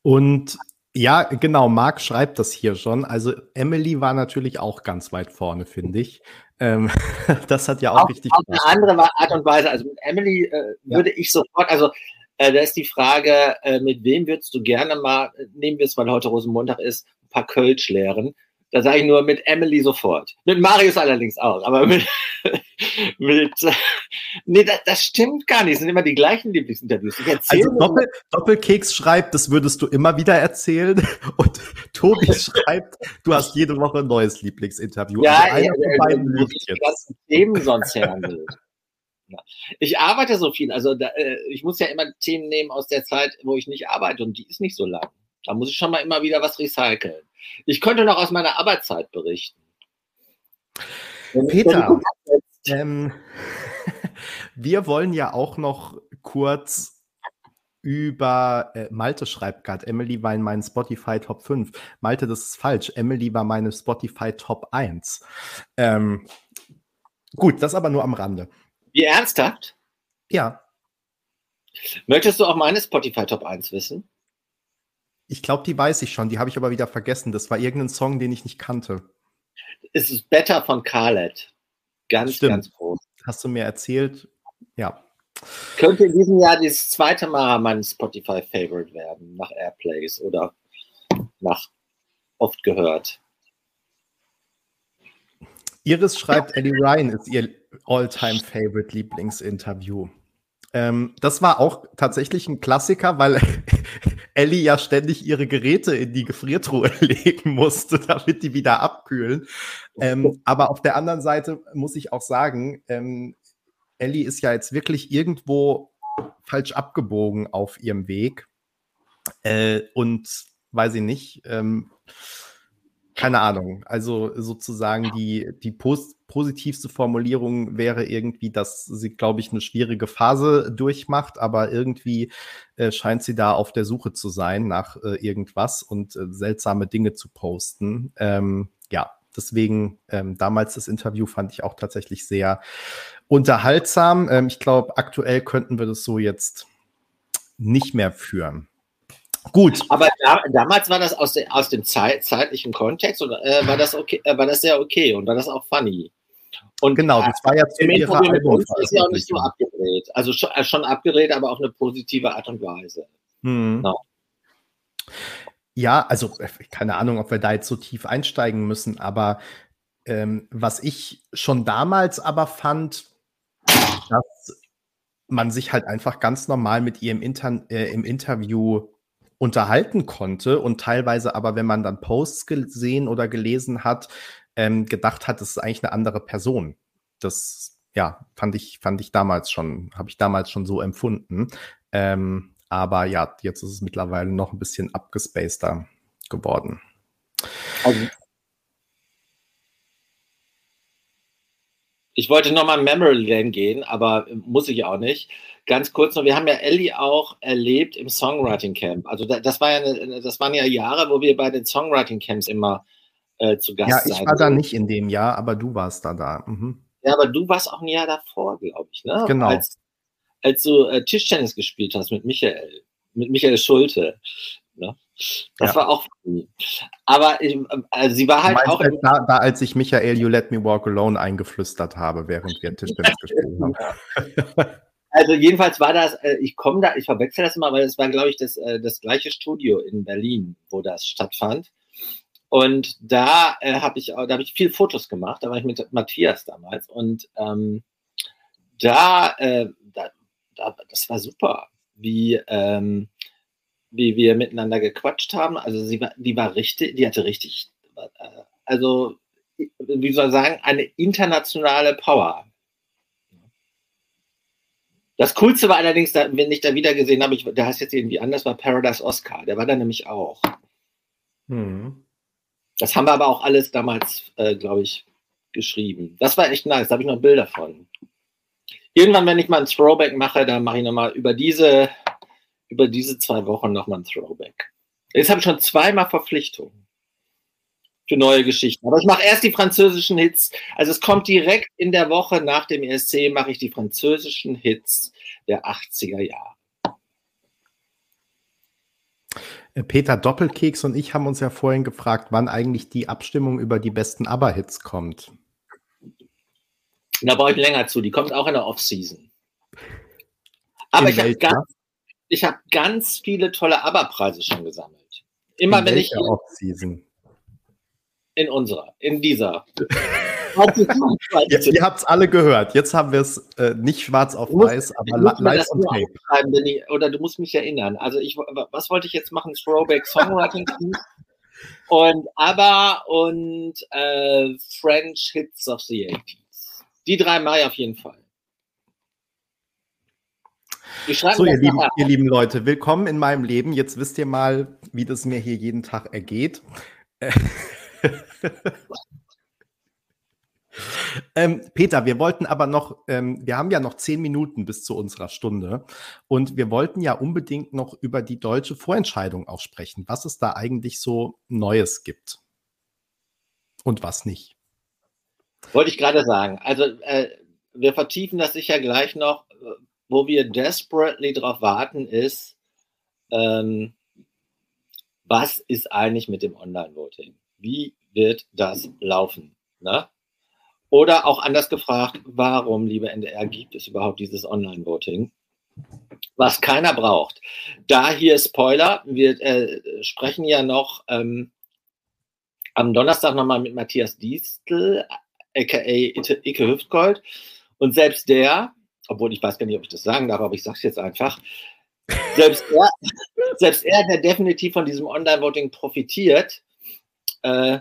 Und ja, genau, Marc schreibt das hier schon. Also Emily war natürlich auch ganz weit vorne, finde ich. Ähm, das hat ja auch, auch richtig. Auf eine andere Art und Weise. Also mit Emily äh, würde ja. ich sofort, also äh, da ist die Frage, äh, mit wem würdest du gerne mal, nehmen wir es, weil heute Rosenmontag ist, ein paar Kölsch leeren. Da sage ich nur mit Emily sofort. Mit Marius allerdings auch, aber mit, mit nee, das, das, stimmt gar nicht. Es sind immer die gleichen Lieblingsinterviews. also Doppel, Doppelkeks schreibt, das würdest du immer wieder erzählen. Und Tobi schreibt, du hast jede Woche ein neues Lieblingsinterview. Ja, also ja, ja, beiden ja, die ganzen Themen sonst hernehmen. Ich arbeite so viel, also da, äh, ich muss ja immer Themen nehmen aus der Zeit, wo ich nicht arbeite und die ist nicht so lang. Da muss ich schon mal immer wieder was recyceln. Ich könnte noch aus meiner Arbeitszeit berichten. Peter, ähm, wir wollen ja auch noch kurz über äh, Malte schreibt gerade, Emily war in meinen Spotify Top 5. Malte, das ist falsch. Emily war meine Spotify Top 1. Ähm, gut, das aber nur am Rande. Wie ernsthaft? Ja. Möchtest du auch meine Spotify Top 1 wissen? Ich glaube, die weiß ich schon, die habe ich aber wieder vergessen. Das war irgendein Song, den ich nicht kannte. Es ist Better von Khaled. Ganz, Stimmt. ganz groß. Hast du mir erzählt? Ja. Könnte in diesem Jahr das zweite Mal mein Spotify-Favorite werden, nach Airplays oder nach oft gehört. Iris schreibt, Eddie Ryan ist ihr All-Time-Favorite Lieblingsinterview. Ähm, das war auch tatsächlich ein Klassiker, weil Ellie ja ständig ihre Geräte in die Gefriertruhe legen musste, damit die wieder abkühlen. Ähm, aber auf der anderen Seite muss ich auch sagen, ähm, Ellie ist ja jetzt wirklich irgendwo falsch abgebogen auf ihrem Weg. Äh, und weiß ich nicht, ähm, keine Ahnung. Also sozusagen die, die Post positivste Formulierung wäre irgendwie, dass sie, glaube ich, eine schwierige Phase durchmacht, aber irgendwie äh, scheint sie da auf der Suche zu sein nach äh, irgendwas und äh, seltsame Dinge zu posten. Ähm, ja, deswegen ähm, damals das Interview fand ich auch tatsächlich sehr unterhaltsam. Ähm, ich glaube, aktuell könnten wir das so jetzt nicht mehr führen. Gut. Aber da, damals war das aus, de, aus dem Zeit, zeitlichen Kontext und äh, war das okay, äh, war das sehr okay und war das auch funny. Und genau, das war ja zu ihrer Album ist ja auch nicht so abgedreht. Also schon, äh, schon, abgedreht, aber auf eine positive Art und Weise. Hm. Genau. Ja, also äh, keine Ahnung, ob wir da jetzt so tief einsteigen müssen, aber ähm, was ich schon damals aber fand, dass man sich halt einfach ganz normal mit ihr im, Inter äh, im Interview unterhalten konnte und teilweise aber, wenn man dann Posts gesehen oder gelesen hat, ähm, gedacht hat, es ist eigentlich eine andere Person. Das, ja, fand ich, fand ich damals schon, habe ich damals schon so empfunden. Ähm, aber ja, jetzt ist es mittlerweile noch ein bisschen abgespaceder geworden. Also, ich wollte nochmal Memory Lane gehen, aber muss ich auch nicht. Ganz kurz noch, wir haben ja Ellie auch erlebt im Songwriting Camp. Also das war ja eine, das waren ja Jahre, wo wir bei den Songwriting Camps immer äh, zu Gast Ja, sein. ich war da nicht in dem Jahr, aber du warst da da. Mhm. Ja, aber du warst auch ein Jahr davor, glaube ich, ne? Genau. Als, als du äh, Tischtennis gespielt hast mit Michael, mit Michael Schulte. Ne? Das Ja. war auch. Aber ich, also sie war halt auch halt da, da, als ich Michael You Let Me Walk Alone eingeflüstert habe, während wir Tischtennis gespielt haben. Also jedenfalls war das, äh, ich komme da, ich verwechsel das immer, weil es war, glaube ich, das, äh, das gleiche Studio in Berlin, wo das stattfand. Und da äh, habe ich, auch- da habe ich viel Fotos gemacht. Da war ich mit Matthias damals und ähm, da, äh, da, da, das war super, wie ähm, wie wir miteinander gequatscht haben. Also sie war, die war richtig, die hatte richtig, äh, also wie soll ich sagen, eine internationale Power. Das Coolste war allerdings, wenn ich da wieder gesehen habe, ich, der heißt jetzt irgendwie anders, war Paradise Oscar. Der war da nämlich auch. Mhm. Das haben wir aber auch alles damals, äh, glaube ich, geschrieben. Das war echt nice. Da habe ich noch Bilder von. Irgendwann, wenn ich mal ein Throwback mache, dann mache ich nochmal über diese, über diese zwei Wochen nochmal ein Throwback. Jetzt habe ich schon zweimal Verpflichtungen für neue Geschichten. Aber ich mache erst die französischen Hits. Also es kommt direkt in der Woche nach dem ESC, mache ich die französischen Hits der 80er Jahre. Äh, Peter Doppelkeks und ich haben uns ja vorhin gefragt, wann eigentlich die Abstimmung über die besten ABBA-Hits kommt. Da brauche ich länger zu. Die kommt auch in der Off-Season. Aber In ich habe ganz, ich hab ganz viele tolle ABBA-Preise schon gesammelt. Immer In wenn ich Off-Season? in unserer, in dieser. Ihr, ihr habt es alle gehört. Jetzt haben wir es äh, nicht schwarz auf musst- weiß, aber live nur tape. oder du musst mich erinnern. Also ich, was wollte ich jetzt machen? Throwback Songwriting und ABBA und äh, French Hits of the 80s. Die drei Mai auf jeden Fall. So, ihr lieben, ihr lieben Leute, willkommen in meinem Leben. Jetzt wisst ihr mal, wie das mir hier jeden Tag ergeht. ähm, Peter, wir wollten aber noch, ähm, wir haben ja noch zehn Minuten bis zu unserer Stunde und wir wollten ja unbedingt noch über die deutsche Vorentscheidung auch sprechen, was es da eigentlich so Neues gibt und was nicht. Wollte ich gerade sagen. Also äh, wir vertiefen das sicher gleich noch. Wo wir desperately drauf warten, ist, ähm, was ist eigentlich mit dem Online-Voting? Wie wird das laufen? Ne? Oder auch anders gefragt, warum, liebe NDR, gibt es überhaupt dieses Online-Voting? Was keiner braucht. Da hier Spoiler, wir äh, sprechen ja noch ähm, am Donnerstag nochmal mit Matthias Diestel, aka Icke Hüftgold. Und selbst der, obwohl ich weiß gar nicht, ob ich das sagen darf, aber ich sage es jetzt einfach, selbst er, selbst er, der definitiv von diesem Online-Voting profitiert, äh,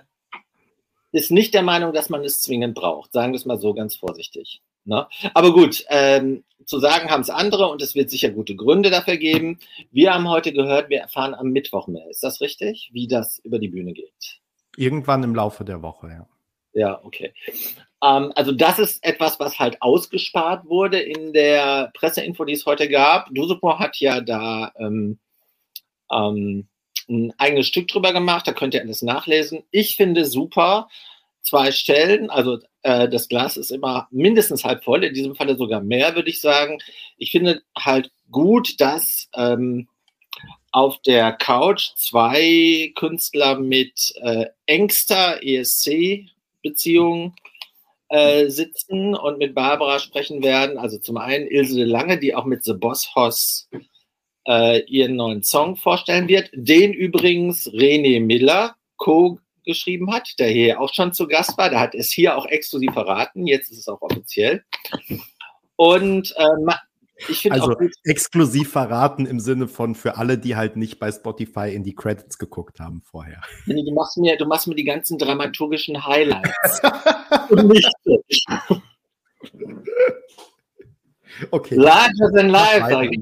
ist nicht der Meinung, dass man es zwingend braucht. Sagen wir es mal so ganz vorsichtig. Ne? Aber gut, ähm, zu sagen haben es andere und es wird sicher gute Gründe dafür geben. Wir haben heute gehört, wir erfahren am Mittwoch mehr. Ist das richtig? Wie das über die Bühne geht? Irgendwann im Laufe der Woche, ja. Ja, okay. Ähm, also das ist etwas, was halt ausgespart wurde in der Presseinfo, die es heute gab. Dusupor hat ja da ähm, ähm, ein eigenes Stück drüber gemacht, da könnt ihr alles nachlesen. Ich finde super, zwei Stellen, also äh, das Glas ist immer mindestens halb voll, in diesem Falle sogar mehr, würde ich sagen. Ich finde halt gut, dass ähm, auf der Couch zwei Künstler mit äh, engster ESC-Beziehung äh, sitzen und mit Barbara sprechen werden. Also zum einen Ilse de Lange, die auch mit The Boss Hoss äh, ihren neuen Song vorstellen wird, den übrigens René Miller co-geschrieben hat, der hier auch schon zu Gast war. Der hat es hier auch exklusiv verraten, jetzt ist es auch offiziell. Und äh, Also exklusiv verraten im Sinne von für alle, die halt nicht bei Spotify in die Credits geguckt haben vorher. Du machst mir, du machst mir die ganzen dramaturgischen Highlights. Und nicht ich. Okay. Larger than life, Mach sag ich.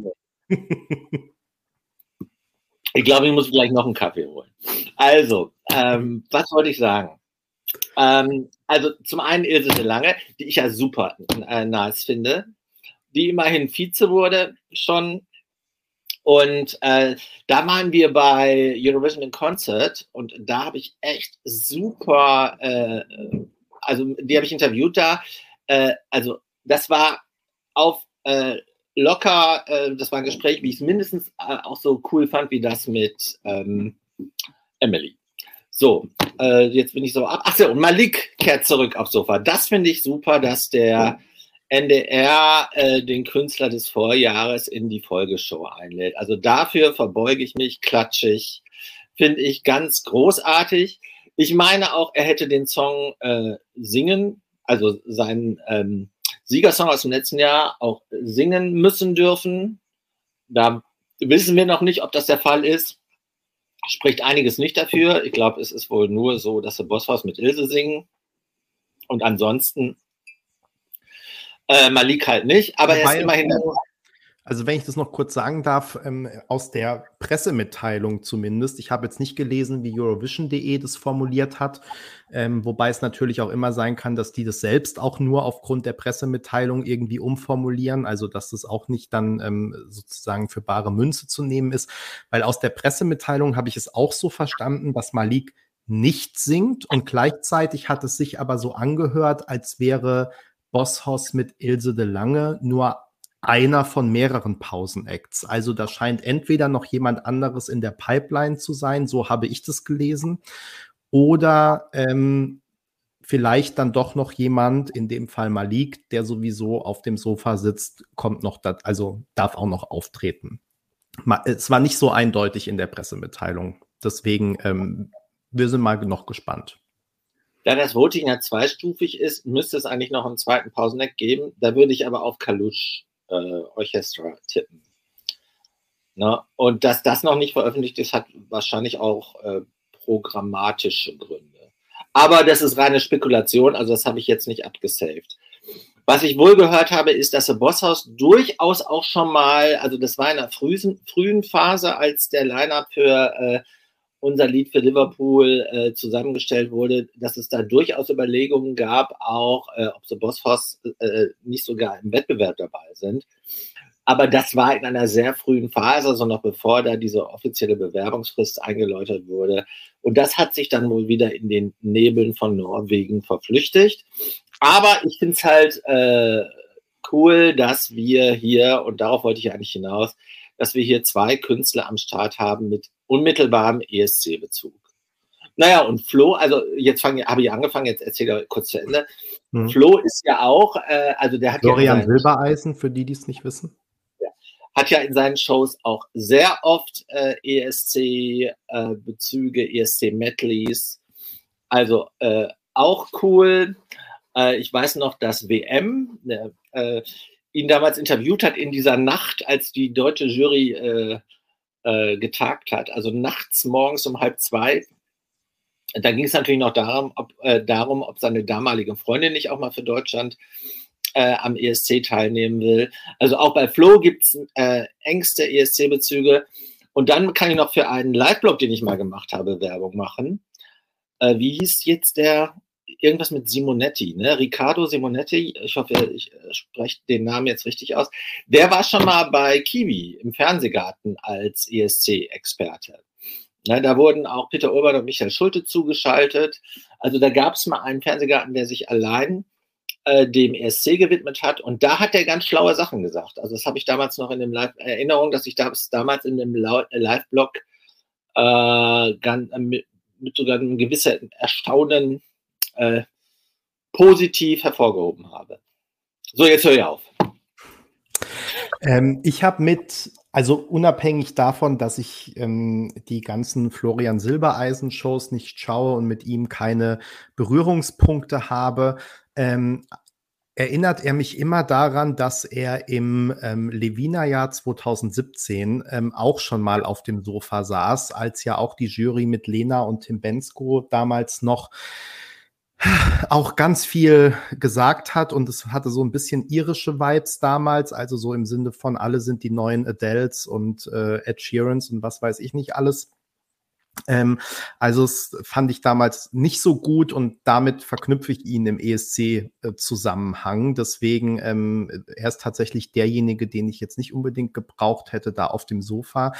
Ich glaube, ich muss gleich noch einen Kaffee holen. Also, ähm, was wollte ich sagen? Ähm, also zum einen Ilse de Lange, die ich ja super äh, nice finde, die immerhin Vize wurde schon Und äh, da waren wir bei Eurovision in Concert und da habe ich echt super, äh, also die habe ich interviewt da. Äh, also das war auf äh, locker, äh, das war ein Gespräch, wie ich es mindestens äh, auch so cool fand, wie das mit ähm, Emily. So, jetzt bin ich so ab. Achso, und Malik kehrt zurück aufs Sofa. Das finde ich super, dass der NDR äh, den Künstler des Vorjahres in die Folgeshow einlädt. Also dafür verbeuge ich mich, klatschig. Finde ich ganz großartig. Ich meine auch, er hätte den Song äh, singen, also seinen ähm, Siegersong aus dem letzten Jahr auch singen müssen dürfen. Da wissen wir noch nicht, ob das der Fall ist. Spricht einiges nicht dafür. Ich glaube, es ist wohl nur so, dass sie Bosshaus mit Ilse singen. Und ansonsten äh, Malik halt nicht, aber er ist immerhin. Also wenn ich das noch kurz sagen darf, ähm, aus der Pressemitteilung zumindest, ich habe jetzt nicht gelesen, wie Eurovision.de das formuliert hat, ähm, wobei es natürlich auch immer sein kann, dass die das selbst auch nur aufgrund der Pressemitteilung irgendwie umformulieren, also dass das auch nicht dann ähm, sozusagen für bare Münze zu nehmen ist, weil aus der Pressemitteilung habe ich es auch so verstanden, dass Malik nicht singt und gleichzeitig hat es sich aber so angehört, als wäre Bosshaus mit Ilse de Lange nur einer von mehreren Pausenacts. Also da scheint entweder noch jemand anderes in der Pipeline zu sein, so habe ich das gelesen, oder ähm, vielleicht dann doch noch jemand, in dem Fall Malik, der sowieso auf dem Sofa sitzt, kommt noch, dat, also darf auch noch auftreten. Es war nicht so eindeutig in der Pressemitteilung. Deswegen, ähm, wir sind mal noch gespannt. Da das Voting ja zweistufig ist, müsste es eigentlich noch einen zweiten Pauseneck geben. Da würde ich aber auf Kalush äh, Orchestra tippen. Na, und dass das noch nicht veröffentlicht ist, hat wahrscheinlich auch äh, programmatische Gründe. Aber das ist reine Spekulation, also das habe ich jetzt nicht abgesaved. Was ich wohl gehört habe, ist, dass der Bosshaus durchaus auch schon mal, also das war in der frühen, frühen Phase, als der Line-Up für äh, unser Lied für Liverpool äh, zusammengestellt wurde, dass es da durchaus Überlegungen gab, auch äh, ob The Boss Hoss äh, nicht sogar im Wettbewerb dabei sind. Aber das war in einer sehr frühen Phase, also noch bevor da diese offizielle Bewerbungsfrist eingeläutet wurde. Und das hat sich dann wohl wieder in den Nebeln von Norwegen verflüchtigt. Aber ich finde es halt äh, cool, dass wir hier, und darauf wollte ich eigentlich hinaus, dass wir hier zwei Künstler am Start haben mit unmittelbarem ESC-Bezug. Naja, und Flo, also jetzt habe ich angefangen, jetzt erzähle ich kurz zu Ende. Mhm. Flo ist ja auch, äh, also der hat Florian ja Silbereisen, für die, die es nicht wissen. Ja, hat ja in seinen Shows auch sehr oft äh, ESC-Bezüge, äh, ESC-Medleys. Also äh, auch cool. Äh, ich weiß noch, dass WM, äh, ihn damals interviewt hat in dieser Nacht, als die deutsche Jury äh, äh, getagt hat. Also nachts morgens um halb zwei. Da ging es natürlich noch darum, ob, äh, darum, ob seine damalige Freundin nicht auch mal für Deutschland äh, am ESC teilnehmen will. Also auch bei Flo gibt es äh, engste ESC-Bezüge. Und dann kann ich noch für einen Live-Blog, den ich mal gemacht habe, Werbung machen. Äh, wie hieß jetzt der? Irgendwas mit Simonetti, ne? Riccardo Simonetti, ich hoffe, ich äh, spreche den Namen jetzt richtig aus. Der war schon mal bei Kiwi im Fernsehgarten als ESC-Experte. Ne, da wurden auch Peter Urban und Michael Schulte zugeschaltet. Also da gab es mal einen Fernsehgarten, der sich allein äh, dem ESC gewidmet hat. Und da hat er ganz schlaue Sachen gesagt. Also das habe ich damals noch in dem Live Erinnerung, dass ich das damals in dem Live-Blog äh, mit, mit sogar einem gewissen Erstaunen äh, positiv hervorgehoben habe. So, jetzt höre ich auf. Ähm, ich habe mit, also unabhängig davon, dass ich ähm, die ganzen Florian Silbereisen-Shows nicht schaue und mit ihm keine Berührungspunkte habe, ähm, erinnert er mich immer daran, dass er im ähm, Levina-Jahr 2017 ähm, auch schon mal auf dem Sofa saß, als ja auch die Jury mit Lena und Tim Bensko damals noch auch ganz viel gesagt hat und es hatte so ein bisschen irische Vibes damals, also so im Sinne von alle sind die neuen Adels und äh, Ed Sheerans und was weiß ich nicht alles. Ähm, also es fand ich damals nicht so gut und damit verknüpfe ich ihn im ESC-Zusammenhang. Deswegen, ähm, er ist tatsächlich derjenige, den ich jetzt nicht unbedingt gebraucht hätte, da auf dem Sofa.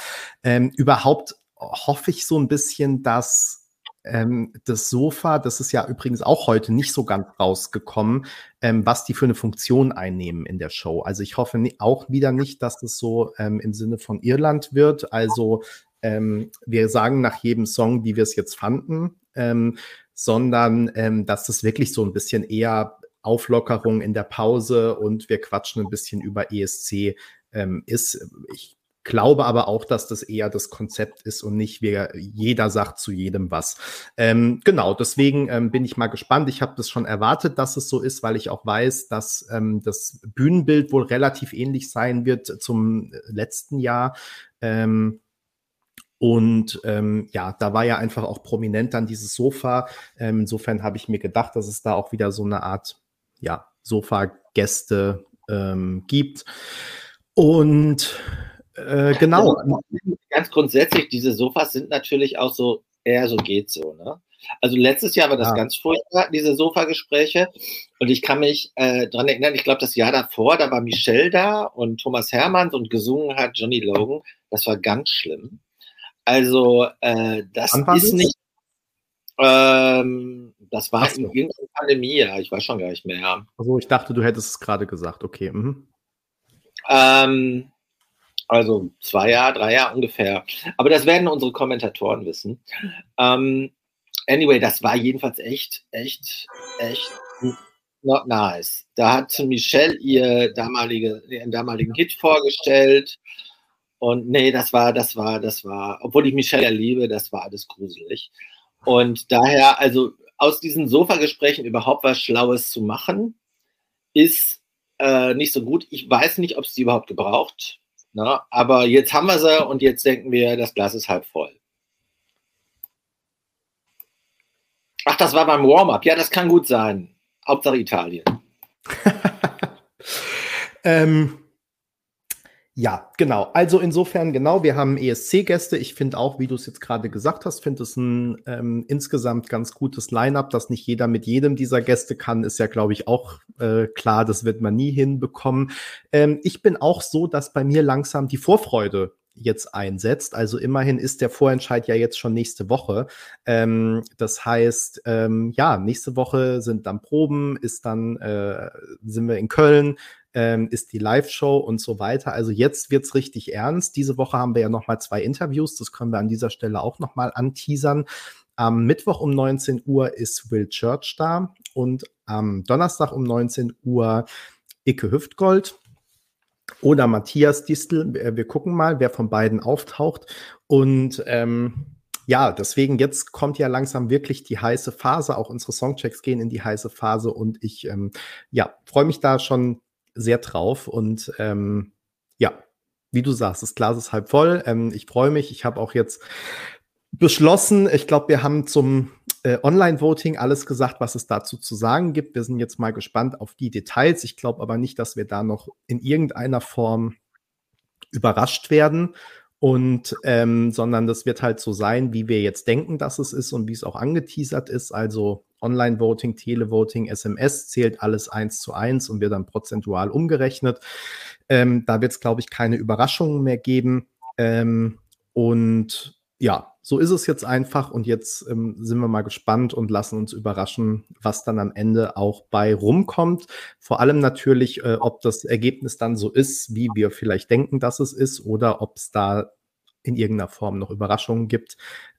Ähm, überhaupt hoffe ich so ein bisschen, dass ähm, das Sofa, das ist ja übrigens auch heute nicht so ganz rausgekommen, ähm, was die für eine Funktion einnehmen in der Show. Also ich hoffe auch wieder nicht, dass es so ähm, im Sinne von Irland wird. Also ähm, wir sagen nach jedem Song, wie wir es jetzt fanden, ähm, sondern ähm, dass das wirklich so ein bisschen eher Auflockerung in der Pause und wir quatschen ein bisschen über ESC ist. Ich glaube aber auch, dass das eher das Konzept ist und nicht wer jeder sagt zu jedem was. Ähm, genau, deswegen ähm, bin ich mal gespannt. Ich habe das schon erwartet, dass es so ist, weil ich auch weiß, dass ähm, das Bühnenbild wohl relativ ähnlich sein wird zum letzten Jahr. Ähm, und ähm, ja, da war ja einfach auch prominent dann dieses Sofa. Ähm, insofern habe ich mir gedacht, dass es da auch wieder so eine Art ja, Sofa-Gäste ähm, gibt. Und äh, genau. Also, ganz grundsätzlich, diese Sofas sind natürlich auch so, eher so geht so, ne? Also letztes Jahr war das ja. ganz furchtbar, diese Sofagespräche. Und ich kann mich äh, dran erinnern, ich glaube, das Jahr davor, da war Michelle da und Thomas Hermanns und gesungen hat Johnny Logan. Das war ganz schlimm. Also, äh, das Wann ist nicht. Ähm, das war so. in irgendeiner Pandemie, ja, ich weiß schon gar nicht mehr. Also, ich dachte, du hättest es gerade gesagt, okay. Mhm. Ähm, also zwei Jahre, drei Jahre ungefähr. Aber das werden unsere Kommentatoren wissen. Ähm, anyway, das war jedenfalls echt, echt, echt not nice. Da hat Michelle ihr damalige, ihren damaligen Hit vorgestellt und nee, das war, das war, das war, obwohl ich Michelle ja liebe, das war alles gruselig. Und daher, also aus diesen Sofagesprächen überhaupt was Schlaues zu machen, ist äh, nicht so gut. Ich weiß nicht, ob es die überhaupt gebraucht. Na, aber jetzt haben wir sie und jetzt denken wir, das Glas ist halb voll. Ach, das war beim Warm-up. Ja, das kann gut sein. Hauptsache Italien. ähm, ja, genau. Also insofern, genau, wir haben ESC-Gäste. Ich finde auch, wie du es jetzt gerade gesagt hast, finde es ein ähm, insgesamt ganz gutes Line-up, dass nicht jeder mit jedem dieser Gäste kann, ist ja, glaube ich, auch äh, klar, das wird man nie hinbekommen. Ähm, ich bin auch so, dass bei mir langsam die Vorfreude jetzt einsetzt. Also immerhin ist der Vorentscheid ja jetzt schon nächste Woche. Ähm, das heißt, ähm, ja, nächste Woche sind dann Proben, ist dann, äh, sind wir in Köln, ähm, ist die Live-Show und so weiter. Also jetzt wird's richtig ernst. Diese Woche haben wir ja noch mal zwei Interviews. Das können wir an dieser Stelle auch noch mal anteasern. Am Mittwoch um 19 Uhr ist Will Church da und am Donnerstag um 19 Uhr Icke Hüftgold oder Matthias Distel. Wir gucken mal, wer von beiden auftaucht. Und ähm, ja, deswegen jetzt kommt ja langsam wirklich die heiße Phase. Auch unsere Songchecks gehen in die heiße Phase und ich ähm, ja, freue mich da schon sehr drauf und ähm, ja, wie du sagst, das Glas ist halb voll. Ähm, ich freue mich. Ich habe auch jetzt beschlossen, ich glaube, wir haben zum äh, Online-Voting alles gesagt, was es dazu zu sagen gibt. Wir sind jetzt mal gespannt auf die Details. Ich glaube aber nicht, dass wir da noch in irgendeiner Form überrascht werden. Und ähm, sondern das wird halt so sein, wie wir jetzt denken, dass es ist und wie es auch angeteasert ist. Also Online-Voting, Televoting, SMS zählt alles eins zu eins und wird dann prozentual umgerechnet. Ähm, da wird es, glaube ich, keine Überraschungen mehr geben. Ähm, und ja, so ist es jetzt einfach und jetzt ähm, sind wir mal gespannt und lassen uns überraschen, was dann am Ende auch bei rumkommt. Vor allem natürlich, äh, ob das Ergebnis dann so ist, wie wir vielleicht denken, dass es ist, oder ob es da in irgendeiner Form noch Überraschungen gibt.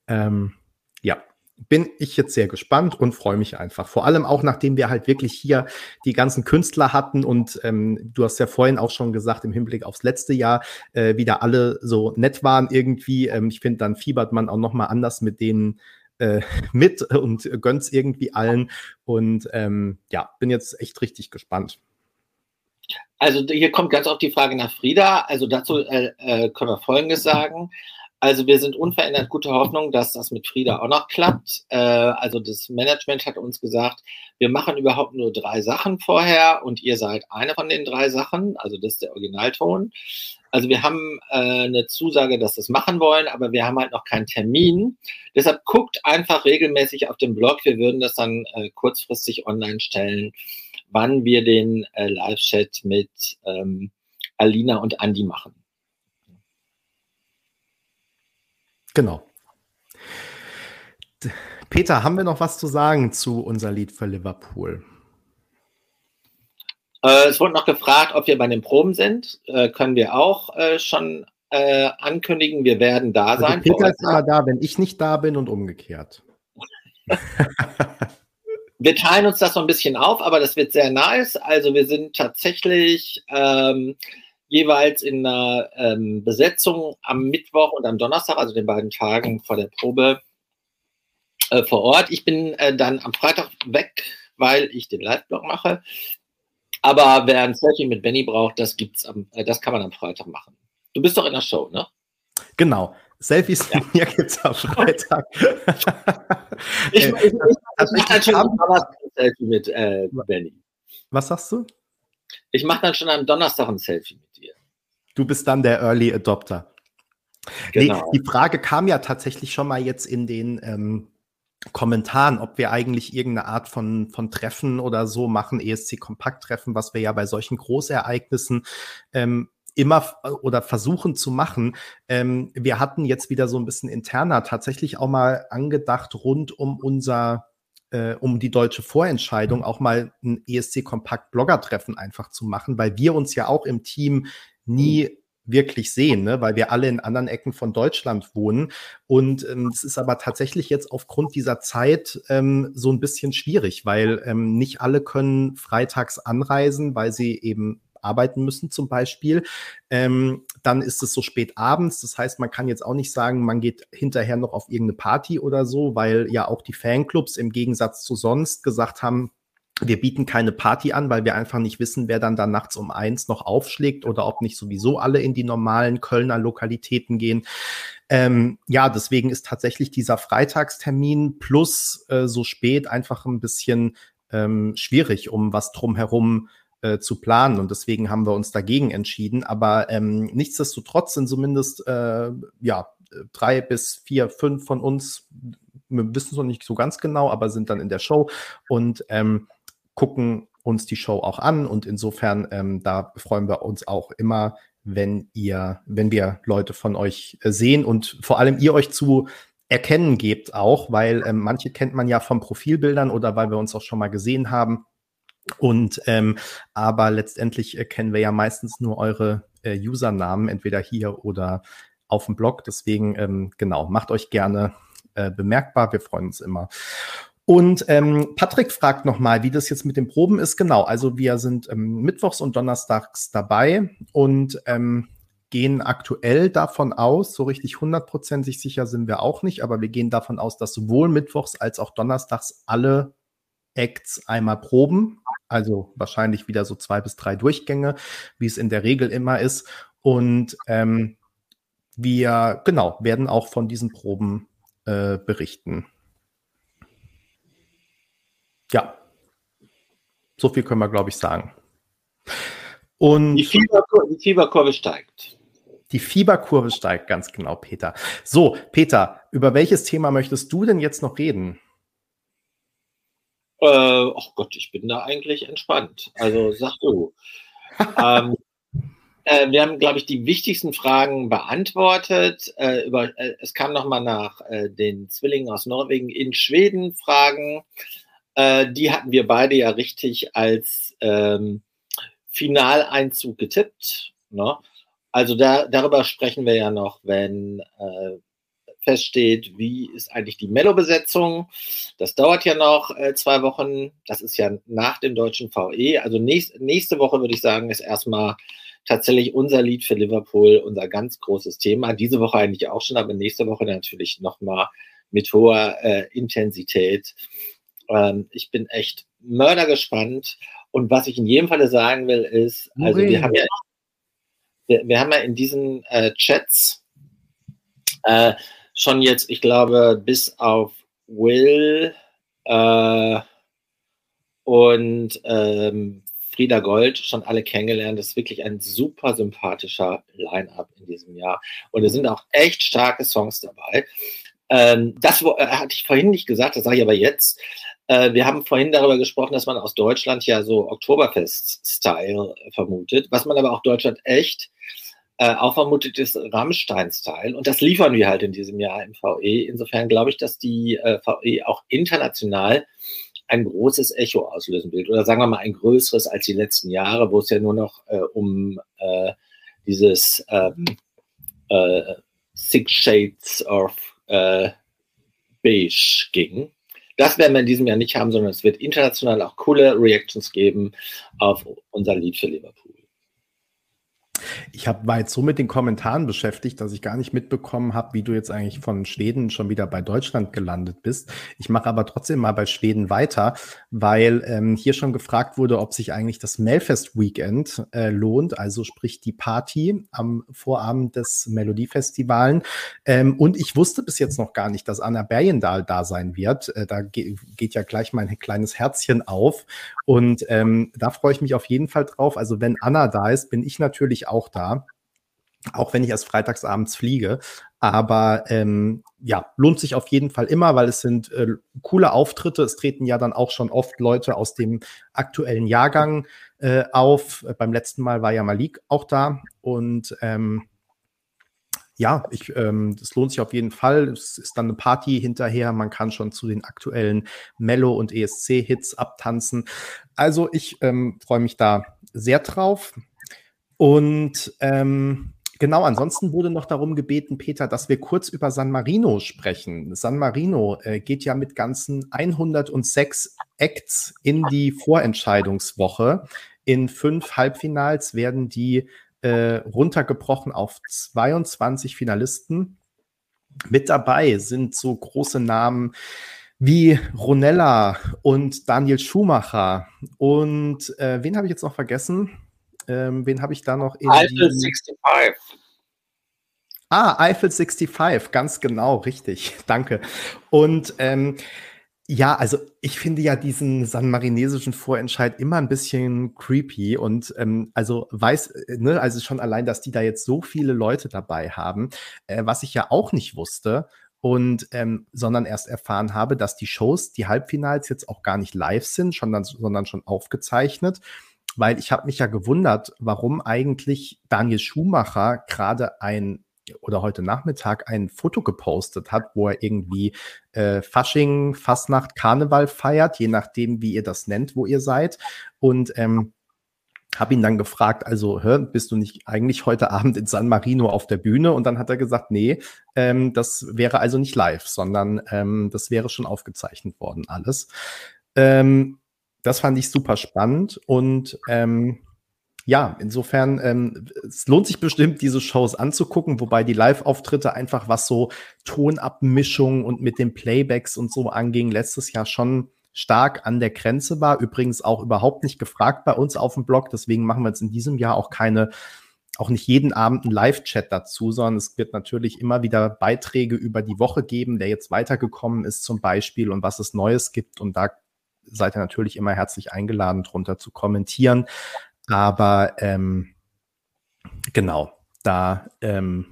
Ähm, ja, bin ich jetzt sehr gespannt und freue mich einfach. Vor allem auch, nachdem wir halt wirklich hier die ganzen Künstler hatten und ähm, du hast ja vorhin auch schon gesagt, im Hinblick aufs letzte Jahr, äh, wieder alle so nett waren irgendwie. Ähm, ich finde, dann fiebert man auch noch mal anders mit denen äh, mit und gönnt's irgendwie allen. Und ähm, ja, bin jetzt echt richtig gespannt. Also hier kommt ganz oft die Frage nach Frieda. Also dazu äh, äh, können wir Folgendes sagen. Also wir sind unverändert gute Hoffnung, dass das mit Frieda auch noch klappt. Äh, also das Management hat uns gesagt, wir machen überhaupt nur drei Sachen vorher und ihr seid eine von den drei Sachen. Also das ist der Originalton. Also wir haben äh, eine Zusage, dass wir es machen wollen, aber wir haben halt noch keinen Termin. Deshalb guckt einfach regelmäßig auf dem Blog. Wir würden das dann äh, kurzfristig online stellen, wann wir den äh, Live-Chat mit ähm, Alina und Andi machen. Genau. Peter, haben wir noch was zu sagen zu unser Lied für Liverpool? Äh, es wurde noch gefragt, ob wir bei den Proben sind. Äh, können wir auch äh, schon äh, ankündigen. Wir werden da also sein. Peter ist immer da, wenn ich nicht da bin und umgekehrt. wir teilen uns das so ein bisschen auf, aber das wird sehr nice. Also wir sind tatsächlich ähm, jeweils in einer ähm, Besetzung am Mittwoch und am Donnerstag, also den beiden Tagen vor der Probe äh, vor Ort. Ich bin äh, dann am Freitag weg, weil ich den Live-Blog mache. Aber wer ein Selfie mit Benny braucht, das gibt's am, äh, das kann man am Freitag machen. Du bist doch in der Show, ne? Genau. Selfies ja. mit mir gibt es am Freitag. ich, ich, ich, ich mache dann schon am Donnerstag ein Selfie mit äh, Benny. Was sagst du? Ich mache dann schon am Donnerstag ein Selfie mit. Du bist dann der Early Adopter. Genau. Nee, die Frage kam ja tatsächlich schon mal jetzt in den ähm, Kommentaren, ob wir eigentlich irgendeine Art von, von Treffen oder so machen, ESC-Kompakt-Treffen, was wir ja bei solchen Großereignissen ähm, immer oder versuchen zu machen. Ähm, wir hatten jetzt wieder so ein bisschen interner tatsächlich auch mal angedacht, rund um unser äh, um die deutsche Vorentscheidung auch mal ein ESC-Kompakt-Blogger-Treffen einfach zu machen, weil wir uns ja auch im Team nie wirklich sehen, ne? weil wir alle in anderen Ecken von Deutschland wohnen. Und ähm, es ist aber tatsächlich jetzt aufgrund dieser Zeit ähm, so ein bisschen schwierig, weil ähm, nicht alle können freitags anreisen, weil sie eben arbeiten müssen zum Beispiel. Ähm, dann ist es so spät abends. Das heißt, man kann jetzt auch nicht sagen, man geht hinterher noch auf irgendeine Party oder so, weil ja auch die Fanclubs im Gegensatz zu sonst gesagt haben, wir bieten keine Party an, weil wir einfach nicht wissen, wer dann da nachts um eins noch aufschlägt oder ob nicht sowieso alle in die normalen Kölner Lokalitäten gehen. Ähm, ja, deswegen ist tatsächlich dieser Freitagstermin plus äh, so spät einfach ein bisschen ähm, schwierig, um was drumherum äh, zu planen. Und deswegen haben wir uns dagegen entschieden. Aber ähm, nichtsdestotrotz sind zumindest äh, ja drei bis vier, fünf von uns, wir wissen es noch nicht so ganz genau, aber sind dann in der Show. Und ähm, gucken uns die Show auch an und insofern ähm, da freuen wir uns auch immer, wenn ihr, wenn wir Leute von euch äh, sehen und vor allem ihr euch zu erkennen gebt auch, weil ähm, manche kennt man ja von Profilbildern oder weil wir uns auch schon mal gesehen haben. Und ähm, aber letztendlich äh, kennen wir ja meistens nur eure äh, Usernamen, entweder hier oder auf dem Blog. Deswegen ähm, genau, macht euch gerne äh, bemerkbar. Wir freuen uns immer. Und ähm, Patrick fragt nochmal, wie das jetzt mit den Proben ist. Genau, also wir sind ähm, mittwochs und donnerstags dabei und ähm, gehen aktuell davon aus, so richtig hundertprozentig sicher sind wir auch nicht, aber wir gehen davon aus, dass sowohl mittwochs als auch donnerstags alle Acts einmal proben. Also wahrscheinlich wieder so zwei bis drei Durchgänge, wie es in der Regel immer ist. Und ähm, wir, genau, werden auch von diesen Proben äh, berichten. Ja. So viel können wir, glaube ich, sagen. Und die, Fieberkurve, die Fieberkurve steigt. Die Fieberkurve steigt, ganz genau, Peter. So, Peter, über welches Thema möchtest du denn jetzt noch reden? Äh, oh Gott, ich bin da eigentlich entspannt. Also sag du. ähm, äh, wir haben, glaube ich, die wichtigsten Fragen beantwortet. Äh, über, äh, es kam nochmal nach äh, den Zwillingen aus Norwegen in Schweden Fragen. Äh, die hatten wir beide ja richtig als ähm, Finaleinzug getippt. Ne? Also da, darüber sprechen wir ja noch, wenn äh, feststeht, wie ist eigentlich die Mello-Besetzung. Das dauert ja noch äh, zwei Wochen. Das ist ja nach dem deutschen VE. Also nächst, nächste Woche würde ich sagen, ist erstmal tatsächlich unser Lied für Liverpool, unser ganz großes Thema. Diese Woche eigentlich auch schon, aber nächste Woche natürlich nochmal mit hoher äh, Intensität. Ähm, ich bin echt mördergespannt. Und was ich in jedem Falle sagen will, ist, also wir haben ja, wir, wir haben ja in diesen äh, Chats äh, schon jetzt, ich glaube, bis auf Will äh, und ähm, Frieda Gold schon alle kennengelernt. Das ist wirklich ein super sympathischer Line-Up in diesem Jahr. Und es sind auch echt starke Songs dabei. Ähm, das äh, hatte ich vorhin nicht gesagt, das sage ich aber jetzt. Äh, wir haben vorhin darüber gesprochen, dass man aus Deutschland ja so Oktoberfest-Style vermutet. Was man aber auch Deutschland echt äh, auch vermutet ist Rammstein-Style. Und das liefern wir halt in diesem Jahr im VE. Insofern glaube ich, dass die äh, VE auch international ein großes Echo auslösen will. Oder sagen wir mal ein größeres als die letzten Jahre, wo es ja nur noch äh, um äh, dieses ähm, äh, Six Shades of äh, Beige ging. Das werden wir in diesem Jahr nicht haben, sondern es wird international auch coole Reactions geben auf unser Lied für Liverpool. Ich hab, war jetzt so mit den Kommentaren beschäftigt, dass ich gar nicht mitbekommen habe, wie du jetzt eigentlich von Schweden schon wieder bei Deutschland gelandet bist. Ich mache aber trotzdem mal bei Schweden weiter, weil ähm, hier schon gefragt wurde, ob sich eigentlich das Melfest-Weekend äh, lohnt, also sprich die Party am Vorabend des Melodiefestivalen. Ähm, und ich wusste bis jetzt noch gar nicht, dass Anna Berjendahl da sein wird. Äh, da ge geht ja gleich mein kleines Herzchen auf. Und ähm, da freue ich mich auf jeden Fall drauf. Also wenn Anna da ist, bin ich natürlich auch da. Auch wenn ich erst freitagsabends fliege. Aber ähm, ja, lohnt sich auf jeden Fall immer, weil es sind äh, coole Auftritte. Es treten ja dann auch schon oft Leute aus dem aktuellen Jahrgang äh, auf. Beim letzten Mal war ja Malik auch da. Und ähm, ja, ich, ähm, das lohnt sich auf jeden Fall. Es ist dann eine Party hinterher. Man kann schon zu den aktuellen Mello- und ESC-Hits abtanzen. Also ich ähm, freue mich da sehr drauf. Und ähm, genau, ansonsten wurde noch darum gebeten, Peter, dass wir kurz über San Marino sprechen. San Marino äh, geht ja mit ganzen 106 Acts in die Vorentscheidungswoche. In fünf Halbfinals werden die äh, runtergebrochen auf 22 Finalisten. Mit dabei sind so große Namen wie Ronella und Daniel Schumacher. Und äh, wen habe ich jetzt noch vergessen? Ähm, wen habe ich da noch? In Eiffel 65. Ah, Eiffel 65, ganz genau, richtig. Danke. Und ähm, ja, also ich finde ja diesen sanmarinesischen Vorentscheid immer ein bisschen creepy und ähm, also weiß, äh, ne, also schon allein, dass die da jetzt so viele Leute dabei haben, äh, was ich ja auch nicht wusste und ähm, sondern erst erfahren habe, dass die Shows, die Halbfinals jetzt auch gar nicht live sind, sondern, sondern schon aufgezeichnet weil ich habe mich ja gewundert, warum eigentlich Daniel Schumacher gerade ein oder heute Nachmittag ein Foto gepostet hat, wo er irgendwie äh, Fasching, Fastnacht, Karneval feiert, je nachdem, wie ihr das nennt, wo ihr seid. Und ähm, habe ihn dann gefragt, also hör, bist du nicht eigentlich heute Abend in San Marino auf der Bühne? Und dann hat er gesagt, nee, ähm, das wäre also nicht live, sondern ähm, das wäre schon aufgezeichnet worden alles. Ähm, das fand ich super spannend und ähm, ja, insofern, ähm, es lohnt sich bestimmt, diese Shows anzugucken, wobei die Live-Auftritte einfach, was so Tonabmischung und mit den Playbacks und so anging, letztes Jahr schon stark an der Grenze war. Übrigens auch überhaupt nicht gefragt bei uns auf dem Blog. Deswegen machen wir jetzt in diesem Jahr auch keine, auch nicht jeden Abend einen Live-Chat dazu, sondern es wird natürlich immer wieder Beiträge über die Woche geben, der jetzt weitergekommen ist zum Beispiel und was es Neues gibt. Und da seid ihr natürlich immer herzlich eingeladen, drunter zu kommentieren. Aber ähm, genau, da ähm,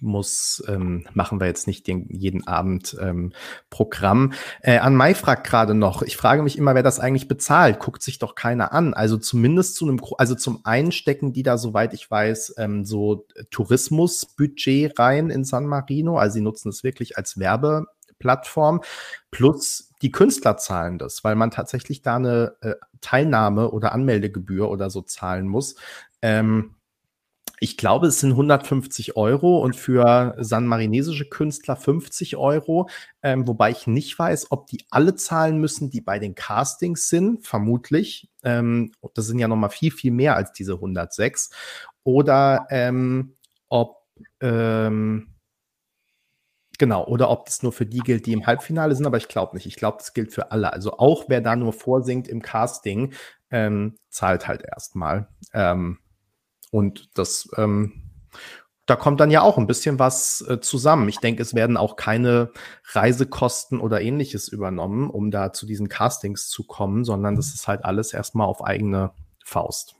muss, ähm, machen wir jetzt nicht den, jeden Abend ähm, Programm. Äh, an Mai fragt gerade noch, ich frage mich immer, wer das eigentlich bezahlt, guckt sich doch keiner an. Also zumindest zu einem, also zum einen stecken die da, soweit ich weiß, ähm, so Tourismusbudget rein in San Marino. Also sie nutzen es wirklich als Werbeplattform. Plus die Künstler zahlen das, weil man tatsächlich da eine äh, Teilnahme oder Anmeldegebühr oder so zahlen muss. Ähm, ich glaube, es sind 150 Euro und für sanmarinesische Künstler 50 Euro, ähm, wobei ich nicht weiß, ob die alle zahlen müssen, die bei den Castings sind, vermutlich. Ähm, das sind ja nochmal viel, viel mehr als diese 106. Oder ähm, ob ähm, Genau, oder ob das nur für die gilt, die im Halbfinale sind, aber ich glaube nicht. Ich glaube, das gilt für alle. Also auch wer da nur vorsingt im Casting, ähm, zahlt halt erstmal. Ähm, und das, ähm, da kommt dann ja auch ein bisschen was äh, zusammen. Ich denke, es werden auch keine Reisekosten oder ähnliches übernommen, um da zu diesen Castings zu kommen, sondern das ist halt alles erstmal auf eigene Faust.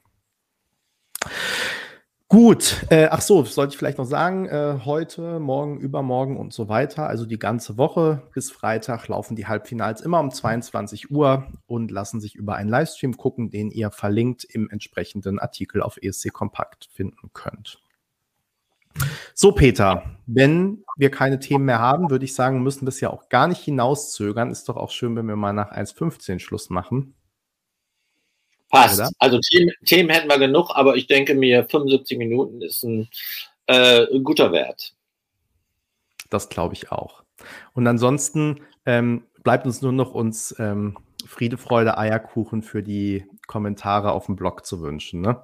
Gut, äh, ach so, sollte ich vielleicht noch sagen, äh, heute, morgen, übermorgen und so weiter, also die ganze Woche bis Freitag laufen die Halbfinals immer um 22 Uhr und lassen sich über einen Livestream gucken, den ihr verlinkt im entsprechenden Artikel auf ESC Kompakt finden könnt. So, Peter, wenn wir keine Themen mehr haben, würde ich sagen, müssen wir es ja auch gar nicht hinauszögern. Ist doch auch schön, wenn wir mal nach 1.15 Schluss machen. Passt. Oder? Also Themen, Themen, hätten wir genug, aber ich denke mir, 75 Minuten ist ein, äh, guter Wert. Das glaube ich auch. Und ansonsten ähm, bleibt uns nur noch uns ähm, Friede, Freude, Eierkuchen für die Kommentare auf dem Blog zu wünschen. Ne?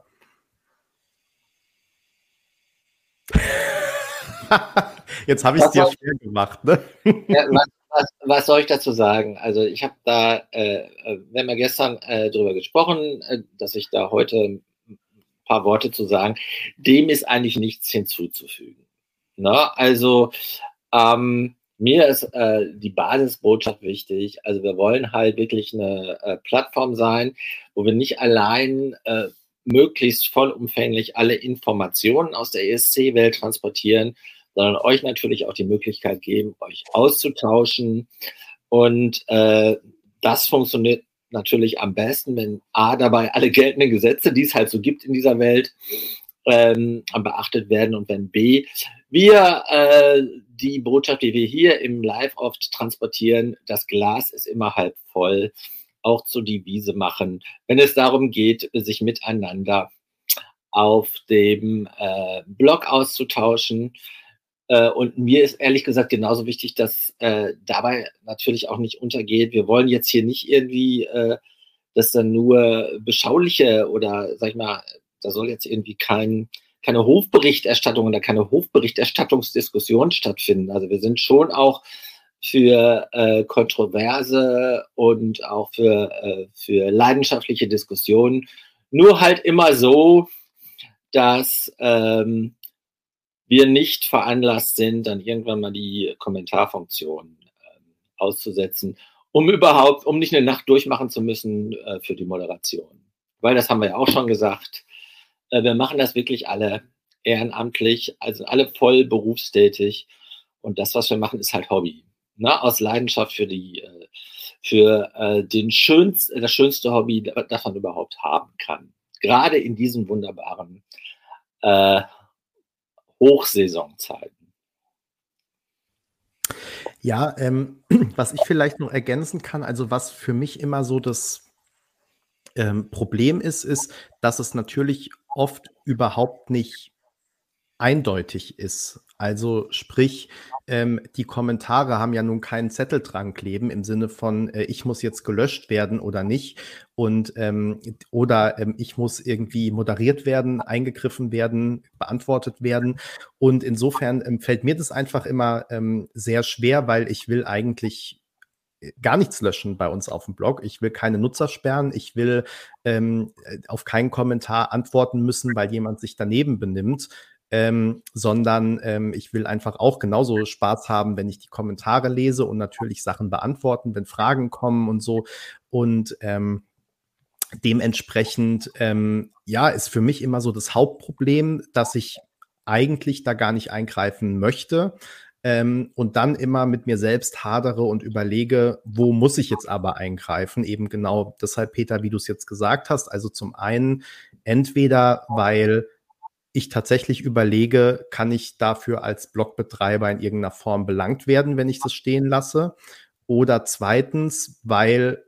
Jetzt habe ich es dir schwer gemacht. Ne? Ja, was, was, soll ich dazu sagen? Also ich habe da, äh, äh, wir gestern äh, darüber gesprochen, äh, dass ich da heute ein paar Worte zu sagen. Dem ist eigentlich nichts hinzuzufügen. Ne? Also ähm, mir ist äh, die Basisbotschaft wichtig. Also wir wollen halt wirklich eine äh, Plattform sein, wo wir nicht allein äh, möglichst vollumfänglich alle Informationen aus der ESC-Welt transportieren, sondern euch natürlich auch die Möglichkeit geben, euch auszutauschen. Und äh, das funktioniert natürlich am besten, wenn A dabei alle geltenden Gesetze, die es halt so gibt in dieser Welt, ähm, beachtet werden und wenn B, wir äh, die Botschaft, die wir hier im Live oft transportieren, das Glas ist immer halb voll auch zur Devise machen, wenn es darum geht, sich miteinander auf dem äh, Blog auszutauschen. Äh, und mir ist ehrlich gesagt genauso wichtig, dass äh, dabei natürlich auch nicht untergeht. Wir wollen jetzt hier nicht irgendwie, äh, dass dann nur beschauliche oder, sag ich mal, da soll jetzt irgendwie kein, keine Hofberichterstattung oder keine Hofberichterstattungsdiskussion stattfinden. Also wir sind schon auch für äh, Kontroverse und auch für, äh, für leidenschaftliche Diskussionen. Nur halt immer so, dass ähm, wir nicht veranlasst sind, dann irgendwann mal die Kommentarfunktion ähm, auszusetzen, um überhaupt, um nicht eine Nacht durchmachen zu müssen äh, für die Moderation. Weil das haben wir ja auch schon gesagt. Äh, wir machen das wirklich alle ehrenamtlich, also alle voll berufstätig. Und das, was wir machen, ist halt Hobby ne, aus Leidenschaft für die, äh, für äh, den schönsten, das schönste Hobby, das man überhaupt haben kann. Gerade in diesen wunderbaren äh, Hochsaisonzeiten. Ja, ähm, was ich vielleicht noch ergänzen kann, also was für mich immer so das ähm, Problem ist, ist, dass es natürlich oft überhaupt nicht eindeutig ist. Also sprich, ähm, die Kommentare haben ja nun keinen Zettel dran kleben im Sinne von, äh, ich muss jetzt gelöscht werden oder nicht. Und ähm, oder ähm, ich muss irgendwie moderiert werden, eingegriffen werden, beantwortet werden. Und insofern ähm, fällt mir das einfach immer ähm, sehr schwer, weil ich will eigentlich äh, gar nichts löschen bei uns auf dem Blog. Ich will keine Nutzer sperren. Ich will ähm, äh, auf keinen Kommentar antworten müssen, weil jemand sich daneben benimmt ähm, sondern ähm, ich will einfach auch genauso Spaß haben, wenn ich die Kommentare lese und natürlich Sachen beantworten, wenn Fragen kommen und so. Und ähm, dementsprechend, ähm, ja, ist für mich immer so das Hauptproblem, dass ich eigentlich da gar nicht eingreifen möchte. Ähm, und dann immer mit mir selbst hadere und überlege, wo muss ich jetzt aber eingreifen? Eben genau deshalb, Peter, wie du es jetzt gesagt hast. Also zum einen entweder, weil ich tatsächlich überlege, kann ich dafür als Blogbetreiber in irgendeiner Form belangt werden, wenn ich das stehen lasse? Oder zweitens, weil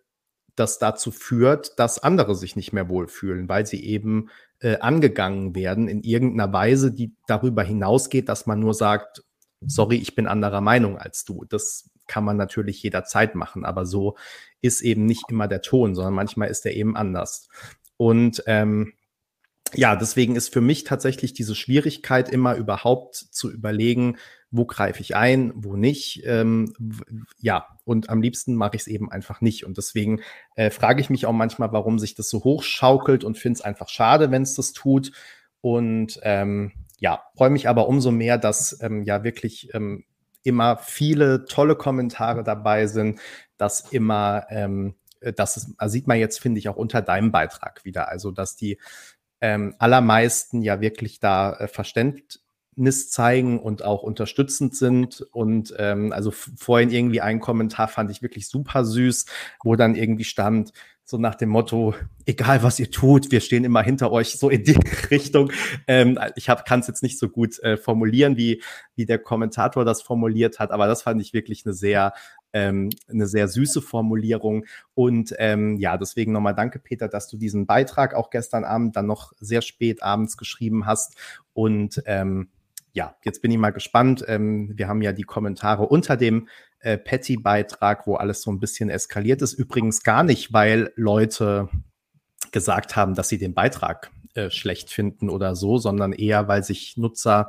das dazu führt, dass andere sich nicht mehr wohlfühlen, weil sie eben äh, angegangen werden in irgendeiner Weise, die darüber hinausgeht, dass man nur sagt, sorry, ich bin anderer Meinung als du. Das kann man natürlich jederzeit machen, aber so ist eben nicht immer der Ton, sondern manchmal ist er eben anders. Und ähm, ja, deswegen ist für mich tatsächlich diese Schwierigkeit immer überhaupt zu überlegen, wo greife ich ein, wo nicht. Ähm, ja, und am liebsten mache ich es eben einfach nicht. Und deswegen äh, frage ich mich auch manchmal, warum sich das so hochschaukelt und finde es einfach schade, wenn es das tut. Und ähm, ja, freue mich aber umso mehr, dass ähm, ja wirklich ähm, immer viele tolle Kommentare dabei sind, dass immer ähm, äh, das ist, also sieht man jetzt, finde ich, auch unter deinem Beitrag wieder. Also, dass die ähm, allermeisten ja wirklich da äh, Verständnis zeigen und auch unterstützend sind. Und ähm, also vorhin irgendwie einen Kommentar fand ich wirklich super süß, wo dann irgendwie stand, so nach dem Motto, egal was ihr tut, wir stehen immer hinter euch, so in die Richtung. Ähm, ich kann es jetzt nicht so gut äh, formulieren, wie, wie der Kommentator das formuliert hat, aber das fand ich wirklich eine sehr, ähm, eine sehr süße Formulierung. Und ähm, ja, deswegen nochmal danke, Peter, dass du diesen Beitrag auch gestern Abend dann noch sehr spät abends geschrieben hast. Und ähm, ja, jetzt bin ich mal gespannt. Ähm, wir haben ja die Kommentare unter dem äh, Patty-Beitrag, wo alles so ein bisschen eskaliert ist. Übrigens gar nicht, weil Leute gesagt haben, dass sie den Beitrag äh, schlecht finden oder so, sondern eher, weil sich Nutzer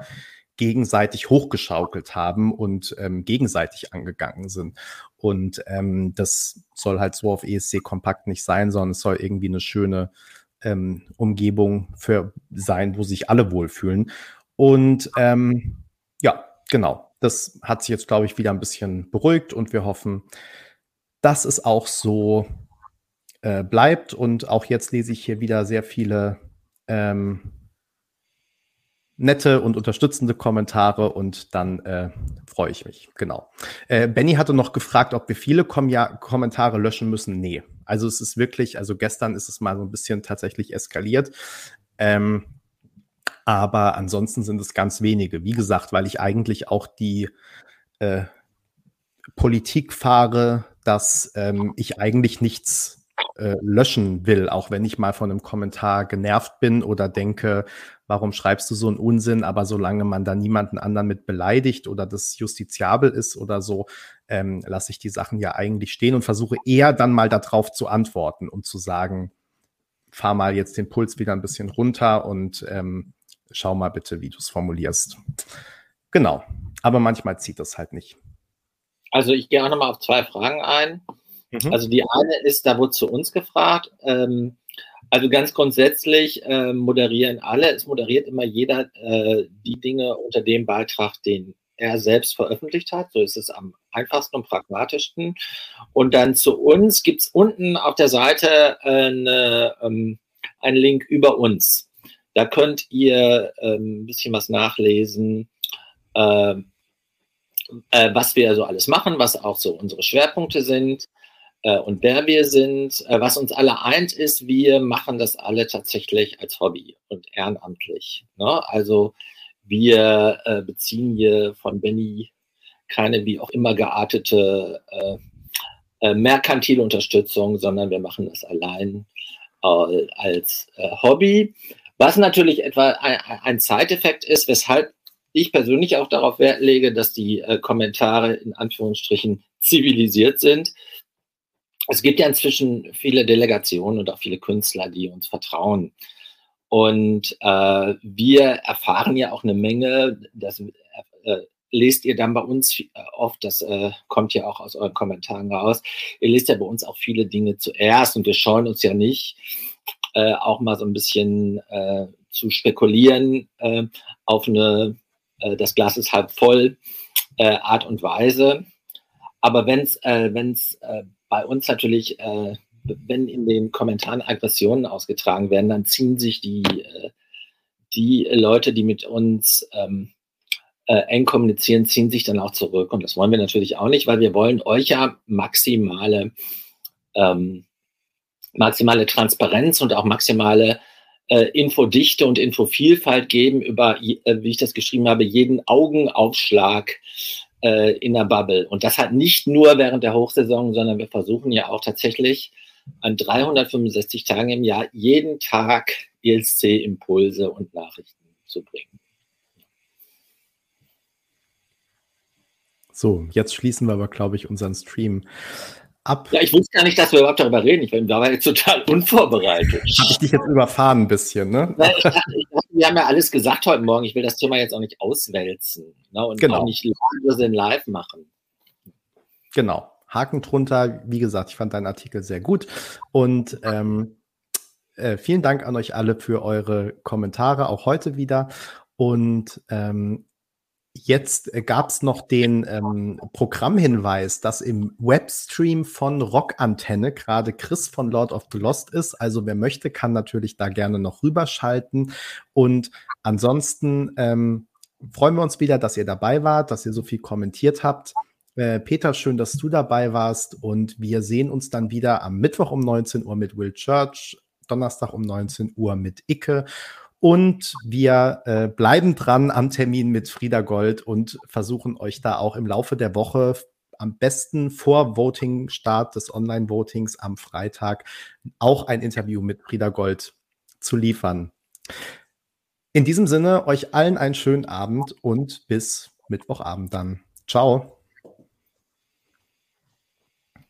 gegenseitig hochgeschaukelt haben und ähm, gegenseitig angegangen sind. Und ähm, das soll halt so auf ESC kompakt nicht sein, sondern es soll irgendwie eine schöne ähm, Umgebung für sein, wo sich alle wohlfühlen. Und ähm, ja, genau. Das hat sich jetzt, glaube ich, wieder ein bisschen beruhigt und wir hoffen, dass es auch so äh, bleibt. Und auch jetzt lese ich hier wieder sehr viele ähm, nette und unterstützende Kommentare und dann äh, freue ich mich. Genau. Äh, Benny hatte noch gefragt, ob wir viele Kom ja, Kommentare löschen müssen. Nee. Also es ist wirklich, also gestern ist es mal so ein bisschen tatsächlich eskaliert. Ähm, aber ansonsten sind es ganz wenige. Wie gesagt, weil ich eigentlich auch die äh, Politik fahre, dass ähm, ich eigentlich nichts äh, löschen will, auch wenn ich mal von einem Kommentar genervt bin oder denke, warum schreibst du so einen Unsinn, aber solange man da niemanden anderen mit beleidigt oder das justiziabel ist oder so, ähm, lasse ich die Sachen ja eigentlich stehen und versuche eher dann mal darauf zu antworten, um zu sagen, fahr mal jetzt den Puls wieder ein bisschen runter und ähm, schau mal bitte, wie du es formulierst. Genau. Aber manchmal zieht das halt nicht. Also ich gehe auch nochmal auf zwei Fragen ein. Mhm. Also die eine ist, da wurde zu uns gefragt. Ähm, also ganz grundsätzlich äh, moderieren alle, es moderiert immer jeder äh, die Dinge unter dem Beitrag, den er selbst veröffentlicht hat. So ist es am einfachsten und pragmatischsten. Und dann zu uns gibt es unten auf der Seite äh, eine, ähm, einen Link über uns. Da könnt ihr ähm, ein bisschen was nachlesen, äh, äh, was wir so alles machen, was auch so unsere Schwerpunkte sind und wer wir sind. Äh, was uns alle eint ist, wir machen das alle tatsächlich als Hobby und ehrenamtlich. Ne? Also wir äh, beziehen hier von Benny keine wie auch immer geartete äh, äh, merkantile Unterstützung, sondern wir machen das allein äh, als äh, Hobby. Was natürlich etwa ein, ein Zeiteffekt ist, weshalb ich persönlich auch darauf Wert lege, dass die äh, Kommentare in Anführungsstrichen zivilisiert sind. Es gibt ja inzwischen viele Delegationen und auch viele Künstler, die uns vertrauen. Und äh, wir erfahren ja auch eine Menge, das äh, lest ihr dann bei uns äh, oft, das äh, kommt ja auch aus euren Kommentaren raus, ihr lest ja bei uns auch viele Dinge zuerst und wir scheuen uns ja nicht, äh, auch mal so ein bisschen äh, zu spekulieren auf eine, das Glas ist halb voll Art und Weise. Aber wenn es äh, wenn's, bei uns natürlich, äh, wenn in den Kommentaren Aggressionen ausgetragen werden, dann ziehen sich die, äh, die Leute, die mit uns ähm, äh, eng kommunizieren, ziehen sich dann auch zurück. Und das wollen wir natürlich auch nicht, weil wir wollen euch ja maximale ähm, maximale Transparenz und auch maximale äh, Infodichte und Infovielfalt geben über, äh, wie ich das geschrieben habe, jeden Augenaufschlag äh, in der Bubble. Und das halt nicht nur während der Hochsaison, sondern wir versuchen ja auch tatsächlich an 365 Tagen im Jahr jeden Tag ELC-Impulse und Nachrichten zu bringen. So, jetzt schließen wir aber, glaube ich, unseren Stream ab. Ja, ich wusste gar nicht, dass wir überhaupt darüber reden. Ich bin dabei total unvorbereitet. Habe ich dich jetzt überfahren ein bisschen, ne? Ja, ich dachte, ich dachte, wir haben ja alles gesagt heute Morgen. Ich will das Thema jetzt auch nicht auswälzen ne? und genau. auch nicht live machen. Genau. Haken drunter. Wie gesagt, ich fand deinen Artikel sehr gut. Und ähm, äh, vielen Dank an euch alle für eure Kommentare, auch heute wieder. Und ähm, Jetzt äh, gab es noch den ähm, Programmhinweis, dass im Webstream von Rockantenne gerade Chris von Lord of the Lost ist. Also wer möchte, kann natürlich da gerne noch rüberschalten. Und ansonsten ähm, freuen wir uns wieder, dass ihr dabei wart, dass ihr so viel kommentiert habt. Äh, Peter, schön, dass du dabei warst. Und wir sehen uns dann wieder am Mittwoch um 19 Uhr mit Will Church, Donnerstag um 19 Uhr mit Icke. Und wir äh, bleiben dran am Termin mit Frieda Gold und versuchen euch da auch im Laufe der Woche am besten vor Voting-Start des Online-Votings am Freitag auch ein Interview mit Frieda Gold zu liefern. In diesem Sinne, euch allen einen schönen Abend und bis Mittwochabend dann. Ciao.